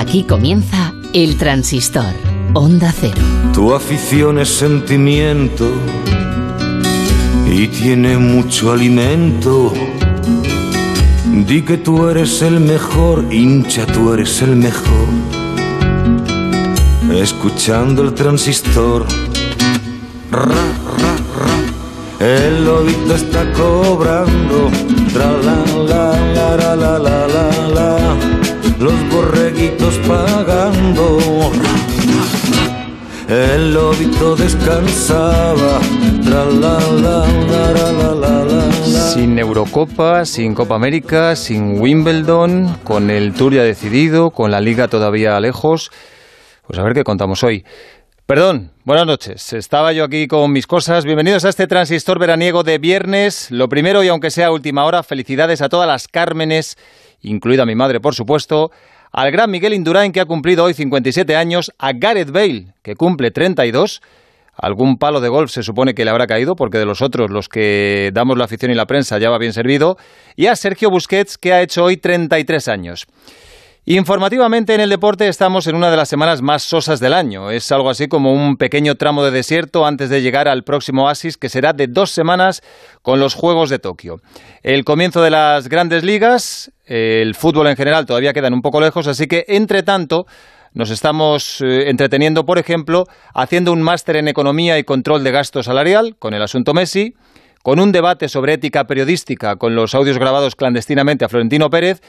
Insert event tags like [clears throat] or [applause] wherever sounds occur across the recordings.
Aquí comienza El Transistor, Onda Cero. Tu afición es sentimiento y tiene mucho alimento. Di que tú eres el mejor, hincha, tú eres el mejor. Escuchando el transistor. Ra, ra, ra. El lobito está cobrando. Los pagando. El lobito descansaba. Sin Eurocopa, sin Copa América, sin Wimbledon, con el Tour ya decidido, con la Liga todavía lejos. Pues a ver qué contamos hoy. Perdón, buenas noches. Estaba yo aquí con mis cosas. Bienvenidos a este transistor veraniego de viernes. Lo primero, y aunque sea última hora, felicidades a todas las Cármenes, incluida mi madre, por supuesto, al gran Miguel Indurain, que ha cumplido hoy 57 años, a Gareth Bale, que cumple 32, algún palo de golf se supone que le habrá caído, porque de los otros, los que damos la afición y la prensa, ya va bien servido, y a Sergio Busquets, que ha hecho hoy 33 años. Informativamente en el deporte estamos en una de las semanas más sosas del año. Es algo así como un pequeño tramo de desierto antes de llegar al próximo oasis que será de dos semanas con los Juegos de Tokio. El comienzo de las grandes ligas, el fútbol en general todavía quedan un poco lejos, así que entre tanto nos estamos eh, entreteniendo, por ejemplo, haciendo un máster en economía y control de gasto salarial con el asunto Messi, con un debate sobre ética periodística con los audios grabados clandestinamente a Florentino Pérez,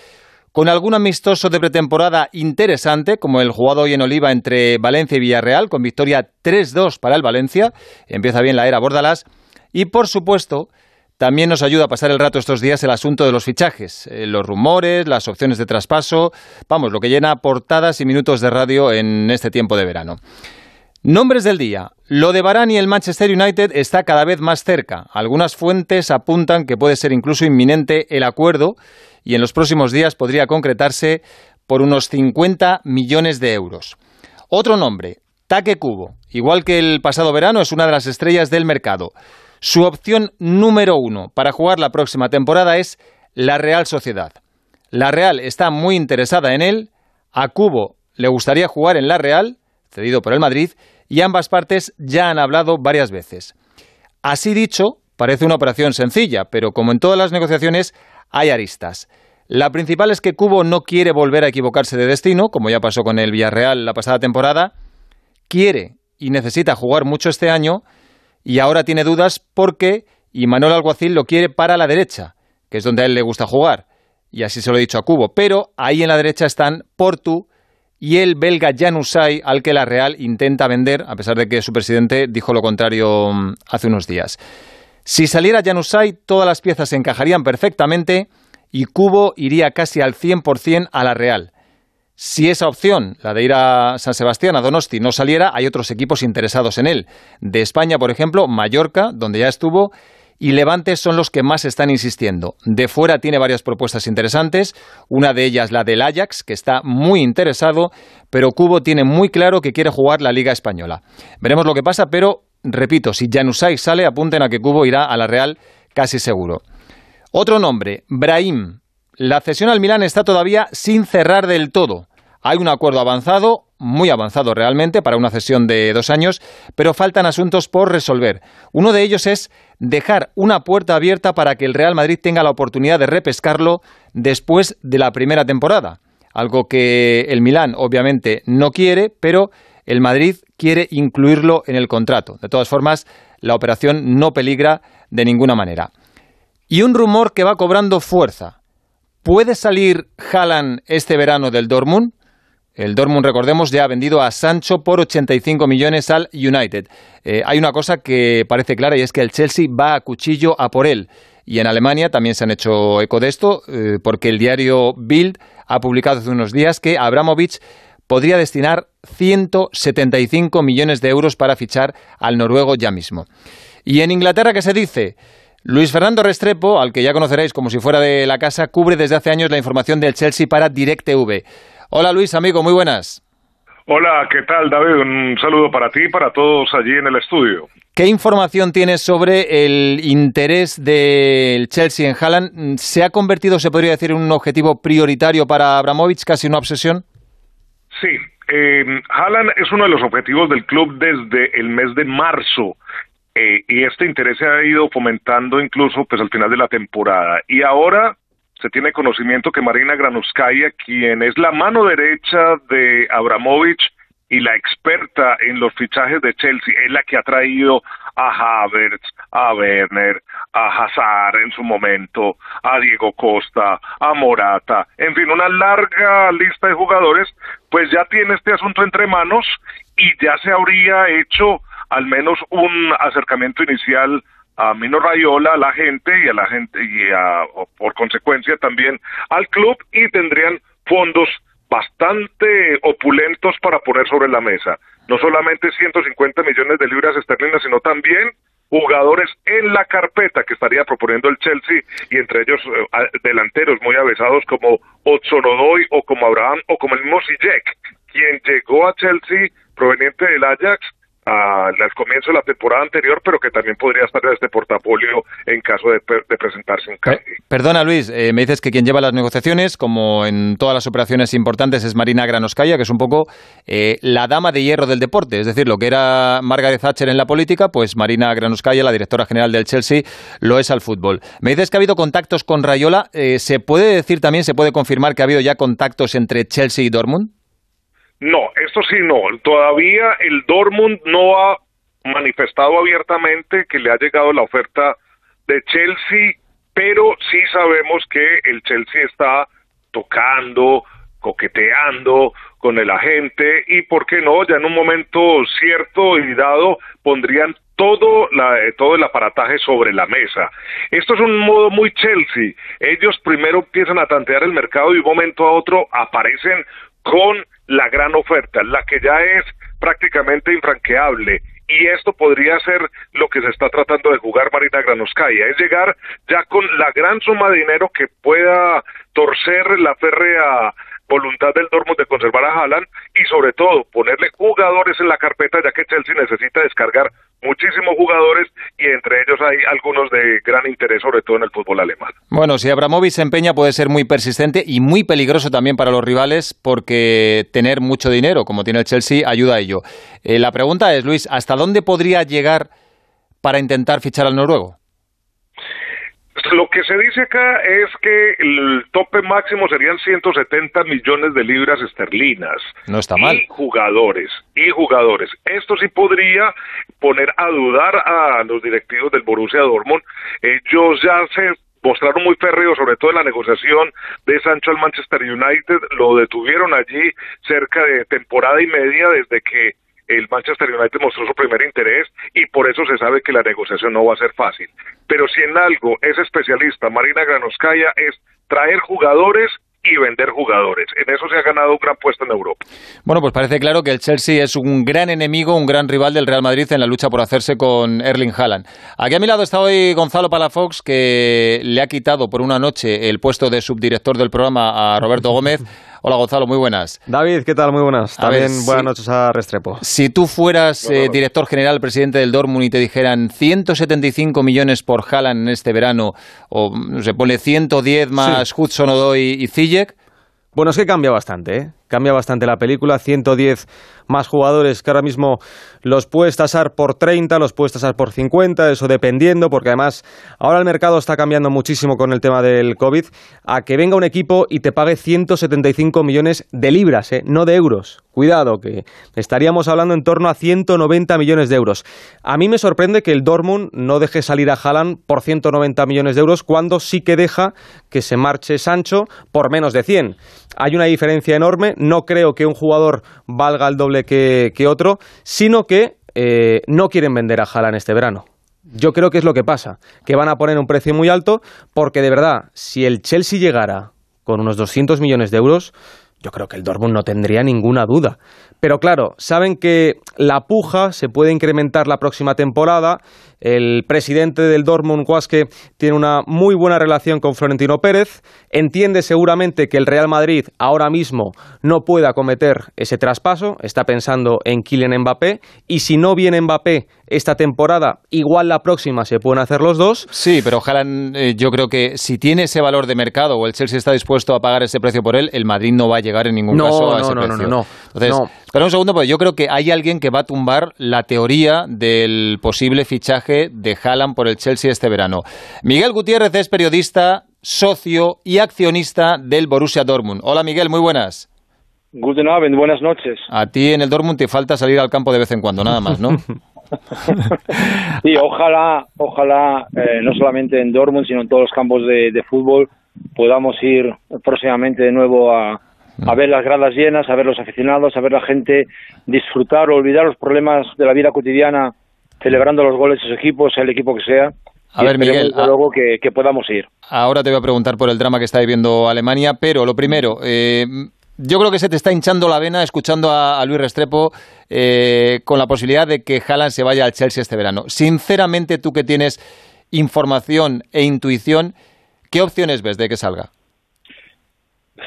con algún amistoso de pretemporada interesante, como el jugado hoy en Oliva entre Valencia y Villarreal, con victoria 3-2 para el Valencia, empieza bien la era Bordalás, y por supuesto, también nos ayuda a pasar el rato estos días el asunto de los fichajes, eh, los rumores, las opciones de traspaso, vamos, lo que llena portadas y minutos de radio en este tiempo de verano. Nombres del día. Lo de Varane y el Manchester United está cada vez más cerca. Algunas fuentes apuntan que puede ser incluso inminente el acuerdo y en los próximos días podría concretarse por unos 50 millones de euros. Otro nombre, Taque Cubo. Igual que el pasado verano, es una de las estrellas del mercado. Su opción número uno para jugar la próxima temporada es la Real Sociedad. La Real está muy interesada en él. A Cubo le gustaría jugar en la Real, cedido por el Madrid, y ambas partes ya han hablado varias veces. Así dicho, parece una operación sencilla, pero como en todas las negociaciones, hay aristas. La principal es que Cubo no quiere volver a equivocarse de destino, como ya pasó con el Villarreal la pasada temporada. Quiere y necesita jugar mucho este año y ahora tiene dudas porque Manuel Alguacil lo quiere para la derecha, que es donde a él le gusta jugar. Y así se lo he dicho a Cubo. Pero ahí en la derecha están Portu y el belga Janusay, al que la Real intenta vender, a pesar de que su presidente dijo lo contrario mm, hace unos días. Si saliera Janusay, todas las piezas se encajarían perfectamente y Cubo iría casi al 100% a la Real. Si esa opción, la de ir a San Sebastián, a Donosti, no saliera, hay otros equipos interesados en él. De España, por ejemplo, Mallorca, donde ya estuvo, y Levante son los que más están insistiendo. De fuera tiene varias propuestas interesantes, una de ellas la del Ajax, que está muy interesado, pero Cubo tiene muy claro que quiere jugar la Liga Española. Veremos lo que pasa, pero repito, si Janusay sale, apunten a que Cubo irá a la Real casi seguro. Otro nombre, Brahim. La cesión al Milán está todavía sin cerrar del todo. Hay un acuerdo avanzado, muy avanzado realmente, para una cesión de dos años, pero faltan asuntos por resolver. Uno de ellos es dejar una puerta abierta para que el Real Madrid tenga la oportunidad de repescarlo después de la primera temporada. Algo que el Milán obviamente no quiere, pero el Madrid quiere incluirlo en el contrato. De todas formas, la operación no peligra de ninguna manera. Y un rumor que va cobrando fuerza. ¿Puede salir Haaland este verano del Dortmund? El Dortmund, recordemos, ya ha vendido a Sancho por 85 millones al United. Eh, hay una cosa que parece clara y es que el Chelsea va a cuchillo a por él. Y en Alemania también se han hecho eco de esto, eh, porque el diario Bild ha publicado hace unos días que Abramovich podría destinar 175 millones de euros para fichar al noruego ya mismo. Y en Inglaterra, ¿qué se dice? Luis Fernando Restrepo, al que ya conoceréis como si fuera de la casa, cubre desde hace años la información del Chelsea para DirecTV. Hola Luis, amigo, muy buenas. Hola, ¿qué tal David? Un saludo para ti y para todos allí en el estudio. ¿Qué información tienes sobre el interés del Chelsea en Haaland? ¿Se ha convertido, se podría decir, en un objetivo prioritario para Abramovich, casi una obsesión? Eh, Haaland es uno de los objetivos del club desde el mes de marzo. Eh, y este interés se ha ido fomentando incluso pues al final de la temporada. Y ahora se tiene conocimiento que Marina Granuskaya, quien es la mano derecha de Abramovich y la experta en los fichajes de Chelsea, es la que ha traído a Havertz, a Werner, a Hazard en su momento, a Diego Costa, a Morata, en fin, una larga lista de jugadores, pues ya tiene este asunto entre manos y ya se habría hecho al menos un acercamiento inicial a Mino Rayola, a la gente y a la gente y por consecuencia también al club y tendrían fondos bastante opulentos para poner sobre la mesa. No solamente 150 millones de libras esterlinas, sino también jugadores en la carpeta que estaría proponiendo el Chelsea y entre ellos eh, delanteros muy avesados como Otsonodoy o como Abraham o como el mismo Sijek, quien llegó a Chelsea proveniente del Ajax al comienzo de la temporada anterior, pero que también podría estar en este portafolio en caso de, presentarse cambio. perdona, Luis, eh, me dices que quien lleva las negociaciones, como en todas las operaciones importantes, es Marina Granovskaya, que es un poco eh, la dama de hierro del deporte, es decir, lo que era Margaret Thatcher en la política, pues Marina Granovskaya, la directora general del Chelsea, lo es al fútbol. Me dices que ha habido contactos con Rayola, eh, ¿se puede decir también, se puede confirmar que ha habido ya contactos entre Chelsea y Dortmund? No, esto sí no. Todavía el Dortmund no ha manifestado abiertamente que le ha llegado la oferta de Chelsea, pero sí sabemos que el Chelsea está tocando, coqueteando con el agente y, ¿por qué no? Ya en un momento cierto y dado pondrían todo, la, todo el aparataje sobre la mesa. Esto es un modo muy Chelsea. Ellos primero empiezan a tantear el mercado y de un momento a otro aparecen con la gran oferta, la que ya es prácticamente infranqueable. Y esto podría ser lo que se está tratando de jugar Marina Granovskaya, es llegar ya con la gran suma de dinero que pueda torcer la férrea voluntad del Dortmund de conservar a Haaland y sobre todo ponerle jugadores en la carpeta ya que Chelsea necesita descargar muchísimos jugadores y entre ellos hay algunos de gran interés sobre todo en el fútbol alemán. Bueno, si Abramovich se empeña puede ser muy persistente y muy peligroso también para los rivales porque tener mucho dinero como tiene el Chelsea ayuda a ello. Eh, la pregunta es, Luis, ¿hasta dónde podría llegar para intentar fichar al noruego? Lo que se dice acá es que el tope máximo serían 170 millones de libras esterlinas. No está mal. Y jugadores, y jugadores. Esto sí podría poner a dudar a los directivos del Borussia Dortmund. Ellos ya se mostraron muy férreos, sobre todo en la negociación de Sancho al Manchester United. Lo detuvieron allí cerca de temporada y media desde que el Manchester United mostró su primer interés y por eso se sabe que la negociación no va a ser fácil. Pero si en algo es especialista Marina Granovskaya es traer jugadores y vender jugadores. En eso se ha ganado un gran puesto en Europa. Bueno, pues parece claro que el Chelsea es un gran enemigo, un gran rival del Real Madrid en la lucha por hacerse con Erling Haaland. Aquí a mi lado está hoy Gonzalo Palafox, que le ha quitado por una noche el puesto de subdirector del programa a Roberto Gómez. Hola Gonzalo, muy buenas. David, ¿qué tal? Muy buenas. También buenas noches a Restrepo. Si tú fueras eh, director general, presidente del Dortmund y te dijeran 175 millones por Haaland en este verano, o se pone 110 más Hudson Odoi y Ziyech, bueno, es que cambia bastante, ¿eh? Cambia bastante la película. 110 más jugadores que ahora mismo los puedes tasar por 30, los puedes tasar por 50, eso dependiendo, porque además ahora el mercado está cambiando muchísimo con el tema del COVID. A que venga un equipo y te pague 175 millones de libras, ¿eh? no de euros. Cuidado, que estaríamos hablando en torno a 190 millones de euros. A mí me sorprende que el Dortmund no deje salir a Haaland por 190 millones de euros cuando sí que deja que se marche Sancho por menos de 100. Hay una diferencia enorme. No creo que un jugador valga el doble que, otro, sino que eh, no quieren vender a Haaland este verano. Yo creo que es lo que pasa, que van a poner un precio muy alto, porque de verdad, si el Chelsea llegara con unos 200 millones de euros, yo creo que el Dortmund no tendría ninguna duda. Pero claro, saben que la puja se puede incrementar la próxima temporada. El presidente del Dortmund, Guasque, tiene una muy buena relación con Florentino Pérez. Entiende seguramente que el Real Madrid ahora mismo no puede acometer ese traspaso. Está pensando en Kylian Mbappé. Y si no viene Mbappé esta temporada, igual la próxima se pueden hacer los dos. Sí, pero ojalá, eh, yo creo que si tiene ese valor de mercado o el Chelsea está dispuesto a pagar ese precio por él, el Madrid no va a llegar en ningún No, caso a no, ese no, no, precio. no, no. Entonces, No. Espera un segundo, porque yo creo que hay alguien que va a tumbar la teoría del posible fichaje de Haaland por el Chelsea este verano. Miguel Gutiérrez es periodista, socio y accionista del Borussia Dortmund. Hola Miguel, muy buenas. Guten Abend, buenas noches. A ti en el Dortmund te falta salir al campo de vez en cuando, nada más, ¿no? [laughs] Sí, ojalá, ojalá, eh, no solamente en Dortmund, sino en todos los campos de, de fútbol, podamos ir próximamente de nuevo a, a ver las gradas llenas, a ver los aficionados, a ver la gente disfrutar o olvidar los problemas de la vida cotidiana, celebrando los goles de sus equipos, sea el equipo que sea. A y ver, Miguel, a- luego que, que podamos ir. Ahora te voy a preguntar por el drama que está viviendo Alemania, pero lo primero, eh, yo creo que se te está hinchando la vena escuchando a, a Luis Restrepo eh, con la posibilidad de que Haaland se vaya al Chelsea este verano. Sinceramente, tú que tienes información e intuición, ¿qué opciones ves de que salga?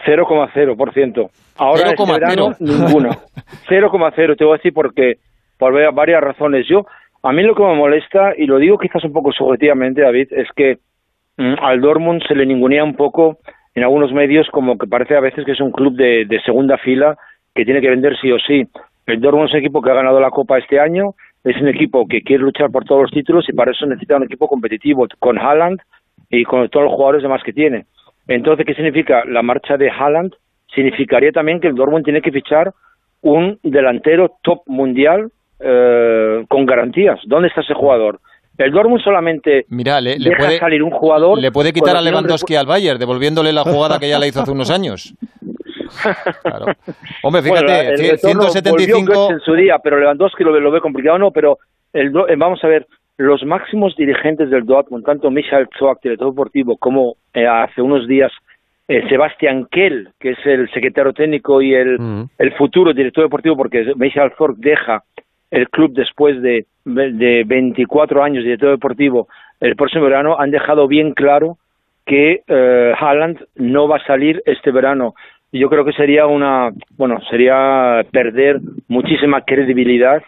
0,0%. Ahora este 0,0. verano, ninguna. [laughs] 0,0. Te voy a decir porque por va- varias razones. Yo, a mí lo que me molesta, y lo digo quizás un poco subjetivamente, David, es que mm, al Dortmund se le ningunea un poco en algunos medios como que parece a veces que es un club de, de segunda fila que tiene que vender sí o sí. El Dortmund es un equipo que ha ganado la Copa este año, es un equipo que quiere luchar por todos los títulos y para eso necesita un equipo competitivo con Haaland y con todos los jugadores demás que tiene. Entonces, ¿qué significa? La marcha de Haaland significaría también que el Dortmund tiene que fichar un delantero top mundial eh, con garantías. ¿Dónde está ese jugador? El Dortmund solamente Mira, le, le deja puede, salir un jugador. le puede quitar a Lewandowski al Bayern, devolviéndole la jugada que ya le hizo hace unos años. [laughs] Claro. Hombre, fíjate, Bueno, el cien- retorno volvió 175... Götze en su día, pero Lewandowski lo, ve- lo ve complicado, no, pero el, eh, vamos a ver, los máximos dirigentes del Dortmund, tanto Michael Zorc, director deportivo, como eh, hace unos días eh, Sebastián Kell, que es el secretario técnico y el, el futuro director deportivo, porque Michael Zorc deja el club después de, de 24 años de director deportivo el próximo verano, han dejado bien claro que eh, Haaland no va a salir este verano. Yo creo que sería una, bueno, sería perder muchísima credibilidad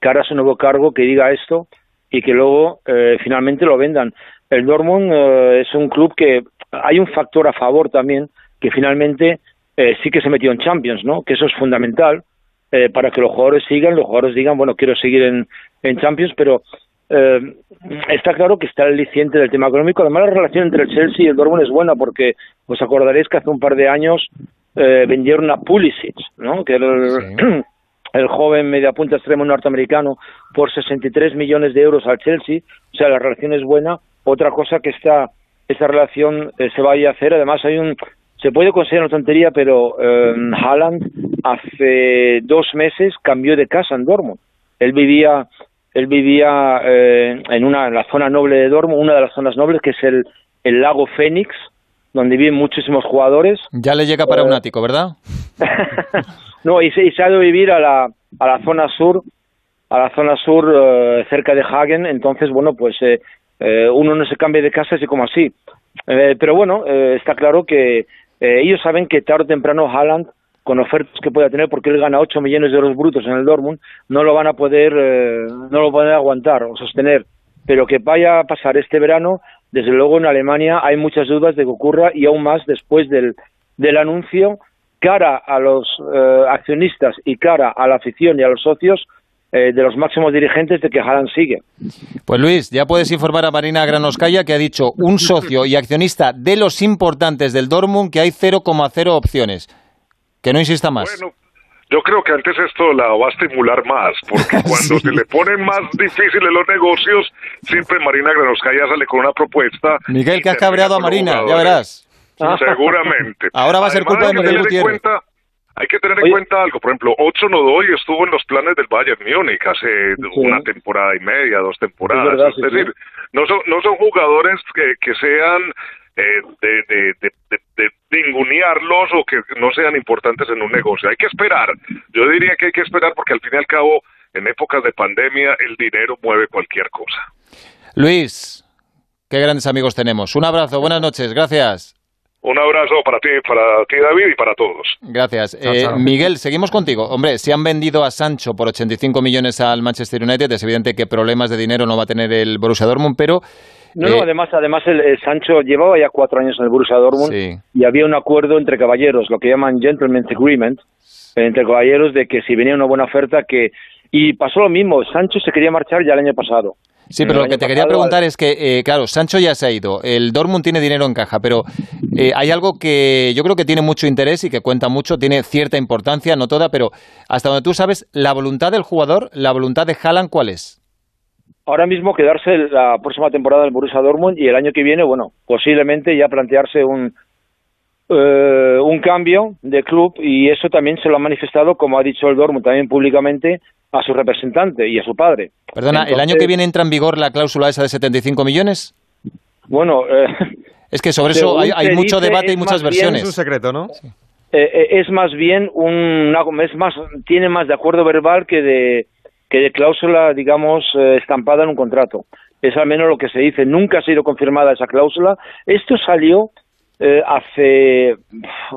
cara a su nuevo cargo que diga esto y que luego eh, finalmente lo vendan. El Dortmund eh, es un club que hay un factor a favor también que finalmente eh, sí que se metió en Champions, ¿no? Que eso es fundamental eh, para que los jugadores sigan, los jugadores digan, bueno, quiero seguir en, Champions, pero eh, está claro que está el aliciente del tema económico. Además, la relación entre el Chelsea y el Dortmund es buena porque os acordaréis que hace un par de años vendieron a Pulisic, ¿no? Que era el, el joven mediapunta extremo norteamericano por 63 millones de euros al Chelsea. O sea, la relación es buena. Otra cosa que esta esta relación eh, se vaya a hacer. Además, hay un se puede considerar una tontería, pero eh, Haaland hace dos meses cambió de casa en Dortmund. Él vivía él vivía eh, en una en la zona noble de Dortmund, una de las zonas nobles que es el, el lago Fénix, donde viven muchísimos jugadores. Ya le llega para Eh, un ático, ¿verdad? [laughs] no, y se, y se ha ido a vivir a la, a la zona sur, a la zona sur eh, cerca de Hagen, entonces, bueno, pues eh, eh, uno no se cambia de casa así como así. Eh, pero bueno, está claro que ellos saben que tarde o temprano Haaland, con ofertas que pueda tener, porque él gana 8 millones de euros brutos en el Dortmund, no lo van a poder, no lo pueden aguantar o sostener. Pero que vaya a pasar este verano, desde luego en Alemania hay muchas dudas de que ocurra y aún más después del, del anuncio cara a los eh, accionistas y cara a la afición y a los socios eh, de los máximos dirigentes de que Haaland sigue. Pues Luis, ya puedes informar a Marina Granoscaya que ha dicho un socio y accionista de los importantes del Dortmund que hay 0,0 opciones. Que no insista más. Bueno, yo creo que antes esto la va a estimular más, porque [laughs] cuando se le ponen más difíciles los negocios, siempre Marina Granoscaya sale con una propuesta. Miguel, que has cabreado a Marina, ya jugadores. verás. Seguramente. [laughs] Ahora va a ser Además, culpa de Miguel Gutiérrez. hay que tener en Oye. cuenta algo, por ejemplo, Ocho Nodoy estuvo en los planes del Bayern Múnich hace una temporada y media, dos temporadas. Es verdad, es sí, decir, sí. no son no son jugadores que, que sean eh, de, de, de, de, de ningunearlos o que no sean importantes en un negocio. Hay que esperar. Yo diría que hay que esperar porque al fin y al cabo, en épocas de pandemia, el dinero mueve cualquier cosa. Luis, qué grandes amigos tenemos. Un abrazo, buenas noches, gracias. Un abrazo para ti, para ti David y para todos. Gracias. Eh, Miguel, seguimos contigo. Hombre, si han vendido a Sancho por 85 millones al Manchester United, es evidente que problemas de dinero no va a tener el Borussia Dortmund, pero no, no, eh, además, además el, Sancho llevaba ya cuatro años en el Borussia Dortmund y había un acuerdo entre caballeros, lo que llaman gentleman's agreement, entre caballeros de que si venía una buena oferta que y pasó lo mismo, Sancho se quería marchar ya el año pasado. Sí, pero lo que te quería preguntar es que, eh, claro, Sancho ya se ha ido, el Dortmund tiene dinero en caja, pero eh, hay algo que yo creo que tiene mucho interés y que cuenta mucho, tiene cierta importancia, no toda, pero hasta donde tú sabes, la voluntad del jugador, la voluntad de Haaland, ¿cuál es? Ahora mismo quedarse la próxima temporada en el Borussia Dortmund y el año que viene, bueno, posiblemente ya plantearse un eh, un cambio de club y eso también se lo ha manifestado, como ha dicho el Dortmund también públicamente, a su representante y a su padre. Perdona, ¿el año que viene entra en vigor la cláusula esa de 75 millones? Bueno, eh, es que sobre eso hay, mucho debate y muchas versiones. es un secreto, ¿no? Eh, es más bien un, es más, tiene más de acuerdo verbal que de que de cláusula, digamos, eh, estampada en un contrato. Es al menos lo que se dice. Nunca ha sido confirmada esa cláusula. Esto salió eh, hace,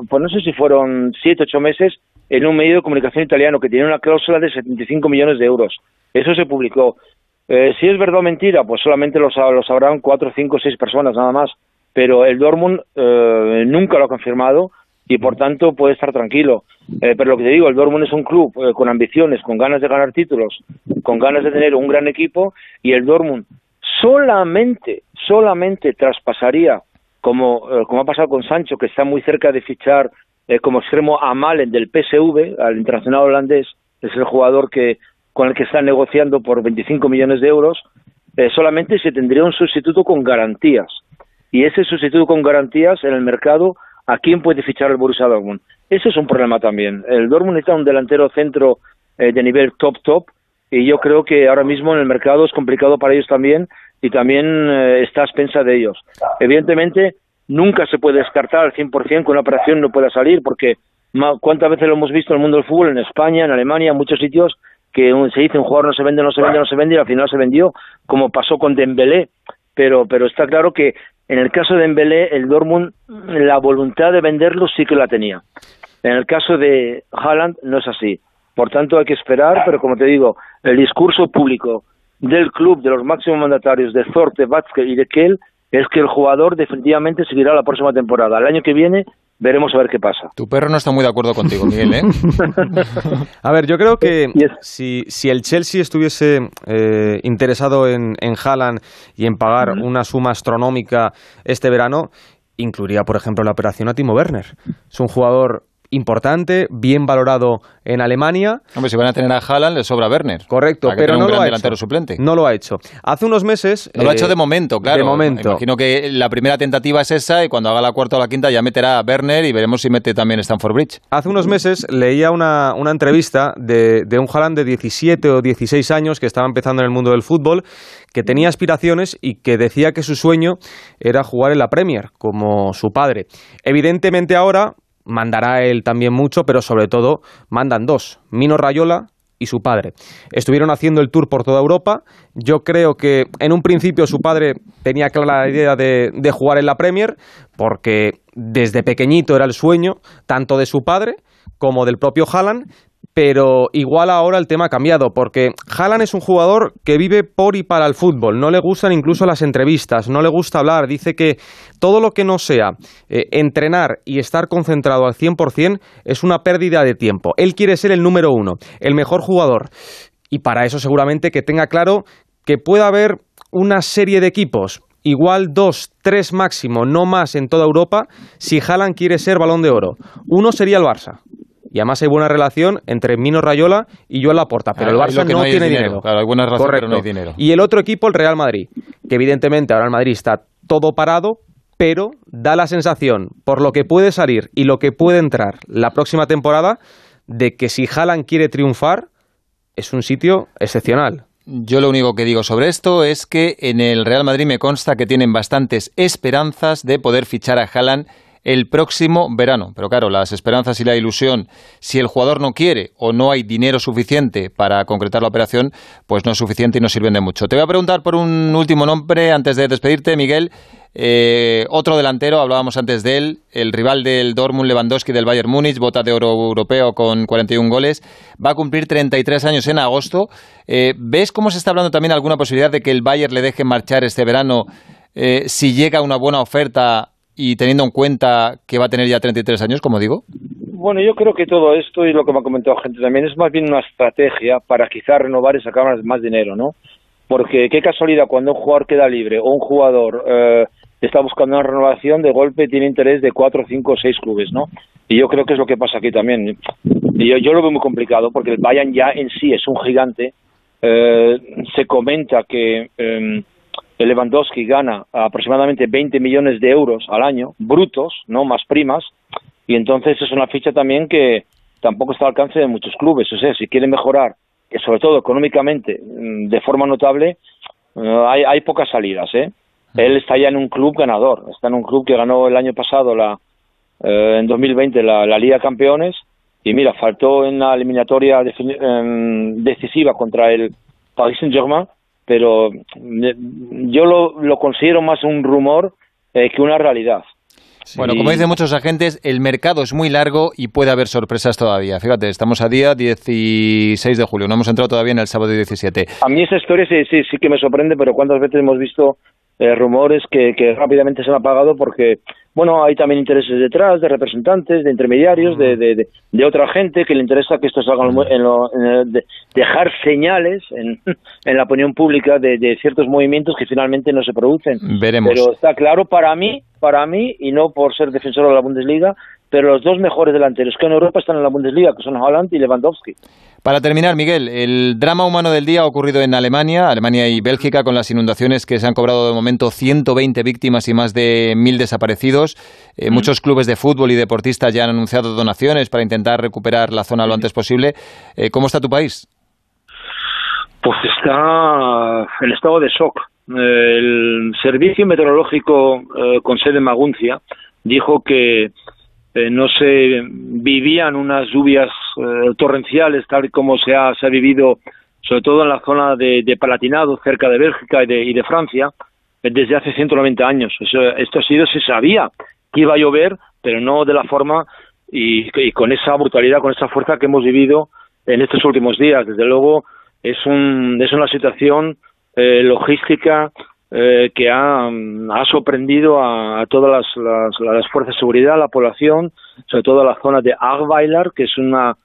pues no sé si fueron siete, ocho meses, en un medio de comunicación italiano que tiene una cláusula de 75 millones de euros. Eso se publicó. Eh, si es verdad o mentira, pues solamente lo, lo sabrán cuatro, cinco, seis personas nada más. Pero el Dortmund nunca lo ha confirmado y por tanto puede estar tranquilo. Eh, pero lo que te digo, el Dortmund es un club eh, con ambiciones, con ganas de ganar títulos, con ganas de tener un gran equipo y el Dortmund solamente, solamente traspasaría, como, eh, ha pasado con Sancho, que está muy cerca de fichar como extremo a Malen del PSV, al internacional holandés, es el jugador que con el que está negociando por 25 millones de euros, solamente se tendría un sustituto con garantías. Y ese sustituto con garantías en el mercado ¿A quién puede fichar el Borussia Dortmund? Ese es un problema también. El Dortmund necesita un delantero centro eh, de nivel top top y yo creo que ahora mismo en el mercado es complicado para ellos también y también eh, está a expensa de ellos. Evidentemente, nunca se puede descartar al 100% que una operación no pueda salir porque cuántas veces lo hemos visto en el mundo del fútbol, en España, en Alemania, en muchos sitios, que se dice un jugador no se vende, no se vende, no se vende y al final se vendió, como pasó con Dembélé. Pero, pero está claro que en el caso de Embelé, el Dortmund, la voluntad de venderlo sí que la tenía. En el caso de Haaland no es así. Por tanto, hay que esperar, pero como te digo, el discurso público del club, de los máximos mandatarios, de Zorte, de y de Kell, es que el jugador definitivamente seguirá la próxima temporada. El año que viene veremos a ver qué pasa. Tu perro no está muy de acuerdo contigo, Miguel, ¿eh? [laughs] a ver, yo creo que si, si el Chelsea estuviese eh, interesado en, en Haaland y en pagar una suma astronómica este verano, incluiría, por ejemplo, la operación a Timo Werner. Es un jugador importante, bien valorado en Alemania. Hombre, si van a tener a Haaland, le sobra Werner. Correcto, pero no lo ha hecho. Suplente. No lo ha hecho. Hace unos meses... No lo ha hecho de eh, momento, claro. De momento. Imagino que la primera tentativa es esa y cuando haga la cuarta o la quinta ya meterá a Werner y veremos si mete también Stanford Bridge. Hace unos meses leía una, una entrevista de, de un Haaland de 17 o 16 años que estaba empezando en el mundo del fútbol que tenía aspiraciones y que decía que su sueño era jugar en la Premier, como su padre. Evidentemente ahora mandará él también mucho, pero sobre todo mandan dos, Mino Rayola y su padre. Estuvieron haciendo el tour por toda Europa. Yo creo que en un principio su padre tenía clara la idea de, de jugar en la Premier, porque desde pequeñito era el sueño tanto de su padre como del propio Haaland, pero igual ahora el tema ha cambiado, porque Haaland es un jugador que vive por y para el fútbol, no le gustan incluso las entrevistas, no le gusta hablar, dice que todo lo que no sea eh, entrenar y estar concentrado al 100% es una pérdida de tiempo. Él quiere ser el número uno, el mejor jugador, y para eso seguramente que tenga claro que pueda haber una serie de equipos, igual dos, tres máximo, no más en toda Europa, si Haaland quiere ser balón de oro. Uno sería el Barça, y además hay buena relación entre Mino Rayola y Joan Laporta, pero el Barça no, tiene dinero. Claro, hay buena relación, pero no hay dinero. Y el otro equipo, el Real Madrid, que evidentemente ahora el Madrid está todo parado, pero da la sensación, por lo que puede salir y lo que puede entrar la próxima temporada, de que si Haaland quiere triunfar, es un sitio excepcional. Yo lo único que digo sobre esto es que en el Real Madrid me consta que tienen bastantes esperanzas de poder fichar a Haaland el próximo verano. Pero claro, las esperanzas y la ilusión, si el jugador no quiere o no hay dinero suficiente para concretar la operación, pues no es suficiente y no sirven de mucho. Te voy a preguntar por un último nombre antes de despedirte, Miguel. Eh, otro delantero, hablábamos antes de él, el rival del Dortmund Lewandowski del Bayern Múnich, bota de oro europeo con 41 goles, va a cumplir 33 años en agosto. Eh, ¿Ves cómo se está hablando también alguna posibilidad de que el Bayern le deje marchar este verano eh, si llega una buena oferta y teniendo en cuenta que va a tener ya 33 años, como digo? Bueno, yo creo que todo esto y lo que me ha comentado gente también es más bien una estrategia para quizás renovar y sacar más, dinero, ¿no? Porque qué casualidad cuando un jugador queda libre o un jugador eh, está buscando una renovación, de golpe tiene interés de cuatro, cinco, seis clubes, ¿no? Y yo creo que es lo que pasa aquí también. Y yo, yo lo veo muy complicado porque el Bayern ya en sí es un gigante. Eh, se comenta que el Lewandowski gana aproximadamente 20 millones de euros al año, brutos, no más primas, y entonces es una ficha también que tampoco está al alcance de muchos clubes. O sea, si quieren mejorar, sobre todo económicamente, mm, de forma notable, eh, hay, hay pocas salidas. ¿eh? Él está ya en un club ganador, está en un club que ganó el año pasado, la, eh, en 2020, la, la Liga Campeones, y mira, faltó en la eliminatoria em, decisiva contra el Paris Saint-Germain, pero eh, yo lo, lo considero más un rumor eh, que una realidad. Bueno, como dicen muchos agentes, el mercado es muy largo y puede haber sorpresas todavía. Fíjate, estamos a día 16 de julio, no hemos entrado todavía en el sábado 17. A mí esa historia sí, sí, sí que me sorprende, pero ¿cuántas veces hemos visto eh, rumores que, que, rápidamente se han apagado porque, bueno, hay también intereses detrás de representantes, de intermediarios, de, de, de, otra gente que le interesa que esto salga en, lo, en de dejar señales en, [laughs] en, la opinión pública de, ciertos movimientos que finalmente no se producen. Veremos. Pero está claro para mí, para mí, y no por ser defensor de la Bundesliga, pero los dos mejores delanteros que en Europa están en la Bundesliga, que son Haaland y Lewandowski. Para terminar, Miguel, el drama humano del día ha ocurrido en Alemania, Alemania y Bélgica, con las inundaciones que se han cobrado de momento 120 víctimas y más de 1.000 desaparecidos. Eh, mm. Muchos clubes de fútbol y deportistas ya han anunciado donaciones para intentar recuperar la zona lo antes posible. Eh, ¿Cómo está tu país? Pues está en estado de shock. El Servicio Meteorológico eh, con sede en Maguncia dijo que eh, no se vivían unas lluvias eh, torrenciales tal y como se ha, se ha vivido sobre todo en la zona de, de Palatinado, cerca de Bélgica y de, y de Francia, eh, desde hace 190 años. Esto ha sido, se sabía que iba a llover, pero no de la forma y, y, con esa brutalidad, con esa fuerza que hemos vivido en estos últimos días. Desde luego, es, un, es una situación eh, logística eh, que ha, ha, sorprendido a, todas las, las, las, fuerzas de seguridad, a la población, sobre todo a la zona de Agweiler, que es una,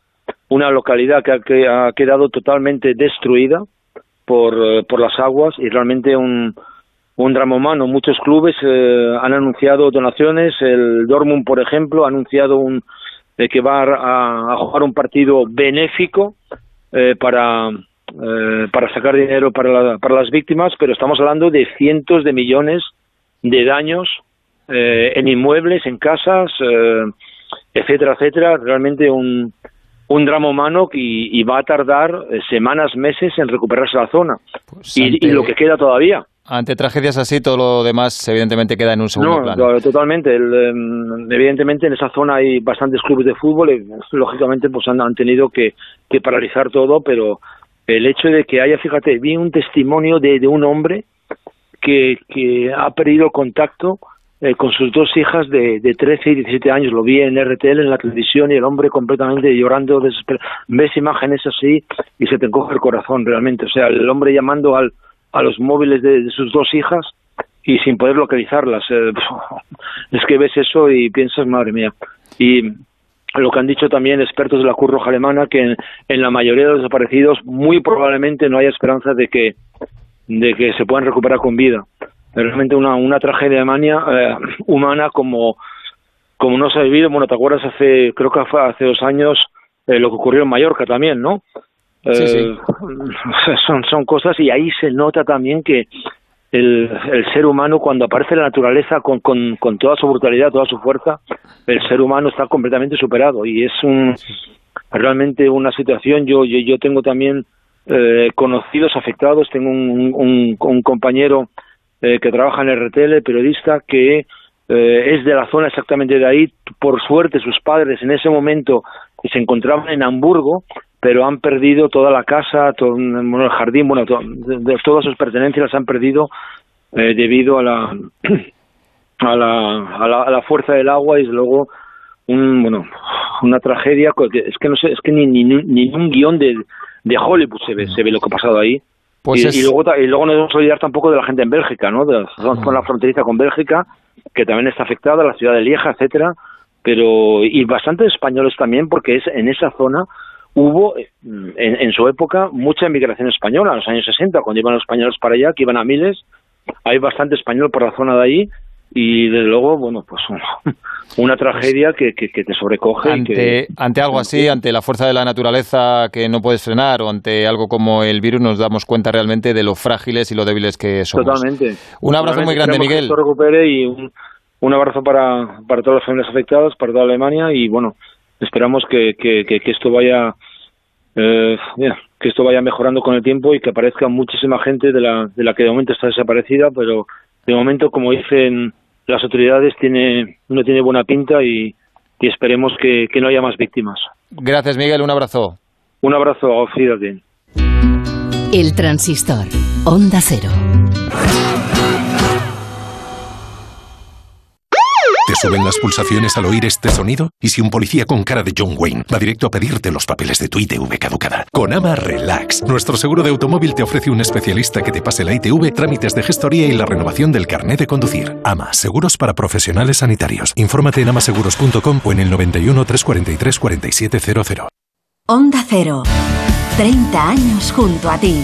una localidad que ha, que ha quedado totalmente destruida por, eh, por las aguas y realmente un, un drama humano. Muchos clubes eh, han anunciado donaciones. El Dortmund, por ejemplo, ha anunciado un, eh, que va a, a, jugar un partido benéfico eh, para eh, para sacar dinero para, la, para las víctimas, pero estamos hablando de cientos de millones de daños eh, en inmuebles, en casas, eh, etcétera, etcétera. Realmente un, un drama humano y, y va a tardar semanas, meses en recuperarse la zona. Pues y, lo que queda todavía. Ante tragedias así, todo lo demás evidentemente queda en un segundo no, plano. totalmente. El, evidentemente en esa zona hay bastantes clubes de fútbol y lógicamente pues han, han tenido que, que paralizar todo, pero el hecho de que haya, fíjate, vi un testimonio de, de un hombre que, que ha perdido contacto eh, con sus dos hijas de, de 13 y 17 años. Lo vi en RTL, en la televisión, y el hombre completamente llorando. Ves imágenes así y se te encoge el corazón realmente. O sea, el hombre llamando al, a los móviles de, de sus dos hijas y sin poder localizarlas. Eh, [laughs] es que ves eso y piensas, madre mía. Y lo que han dicho también expertos de la Cruz Roja Alemana, que en, en, la mayoría de los desaparecidos muy probablemente no haya esperanza de que, de que se puedan recuperar con vida. Realmente una, una tragedia Alemania, eh, humana como, como no se ha vivido. Bueno, ¿te acuerdas hace, creo que fue hace dos años, eh, lo que ocurrió en Mallorca también, ¿no? Sí, sí. Eh, [laughs] son, son cosas y ahí se nota también que el, el, ser humano, cuando aparece la naturaleza con, con, con, toda su brutalidad, toda su fuerza, el ser humano está completamente superado y es un, realmente una situación. Yo, yo, yo tengo también eh, conocidos afectados, tengo un, un, compañero eh, que trabaja en RTL, periodista, que eh, es de la zona exactamente de ahí. Por suerte, sus padres en ese momento se encontraban en Hamburgo pero han perdido toda la casa, todo bueno, el jardín, bueno, to, de, de, todas sus pertenencias las han perdido eh, debido a la [clears throat] a la, a la, fuerza del agua y luego un, bueno, una tragedia es que no sé, es que ni, ni, ni un guion de, de Hollywood se ve, se ve lo que ha pasado ahí. Pues y, luego, y luego no debemos olvidar tampoco de la gente en Bélgica, ¿no? De la, la fronteriza con Bélgica, que también está afectada, la ciudad de Lieja, etcétera, pero y bastantes españoles también, porque es en esa zona hubo en, en, su época mucha inmigración española, en los años 60, cuando iban los españoles para allá, que iban a miles, hay bastante español por la zona de ahí y desde luego, bueno, pues [laughs] una tragedia que, que, te sobrecoge. Ante, ante algo así, ante la fuerza de la naturaleza que no puedes frenar o ante algo como el virus, nos damos cuenta realmente de lo frágiles y lo débiles que somos. Totalmente. Un abrazo muy grande, Miguel. Que recupere y un, un abrazo para, para todas las familias afectadas, para toda Alemania y bueno, esperamos que, que, que, esto vaya eh, que esto vaya mejorando con el tiempo y que aparezca muchísima gente de la, de la que de momento está desaparecida, pero de momento, como dicen las autoridades, tiene, no tiene buena pinta y, y esperemos que, que, no haya más víctimas. Gracias, Miguel. Un abrazo. Un abrazo. Wiedersehen. El transistor. Onda Cero. ¿Te suben las pulsaciones al oír este sonido? ¿Y si un policía con cara de John Wayne va directo a pedirte los papeles de tu ITV caducada? Con Ama Relax, nuestro seguro de automóvil te ofrece un especialista que te pase la ITV, trámites de gestoría y la renovación del carnet de conducir. Ama, seguros para profesionales sanitarios. Infórmate en amaseguros.com o en el 91 343 4700. Onda Cero. 30 años junto a ti.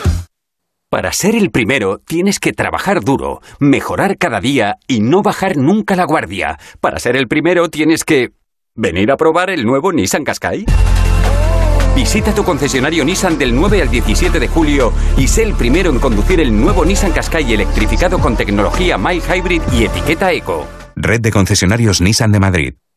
para ser el primero tienes que trabajar duro, mejorar cada día y no bajar nunca la guardia. Para ser el primero tienes que... ¿Venir a probar el nuevo Nissan Qashqai? Visita tu concesionario Nissan del 9 al 17 de julio y sé el primero en conducir el nuevo Nissan Qashqai electrificado con tecnología My Hybrid y etiqueta Eco. Red de concesionarios Nissan de Madrid.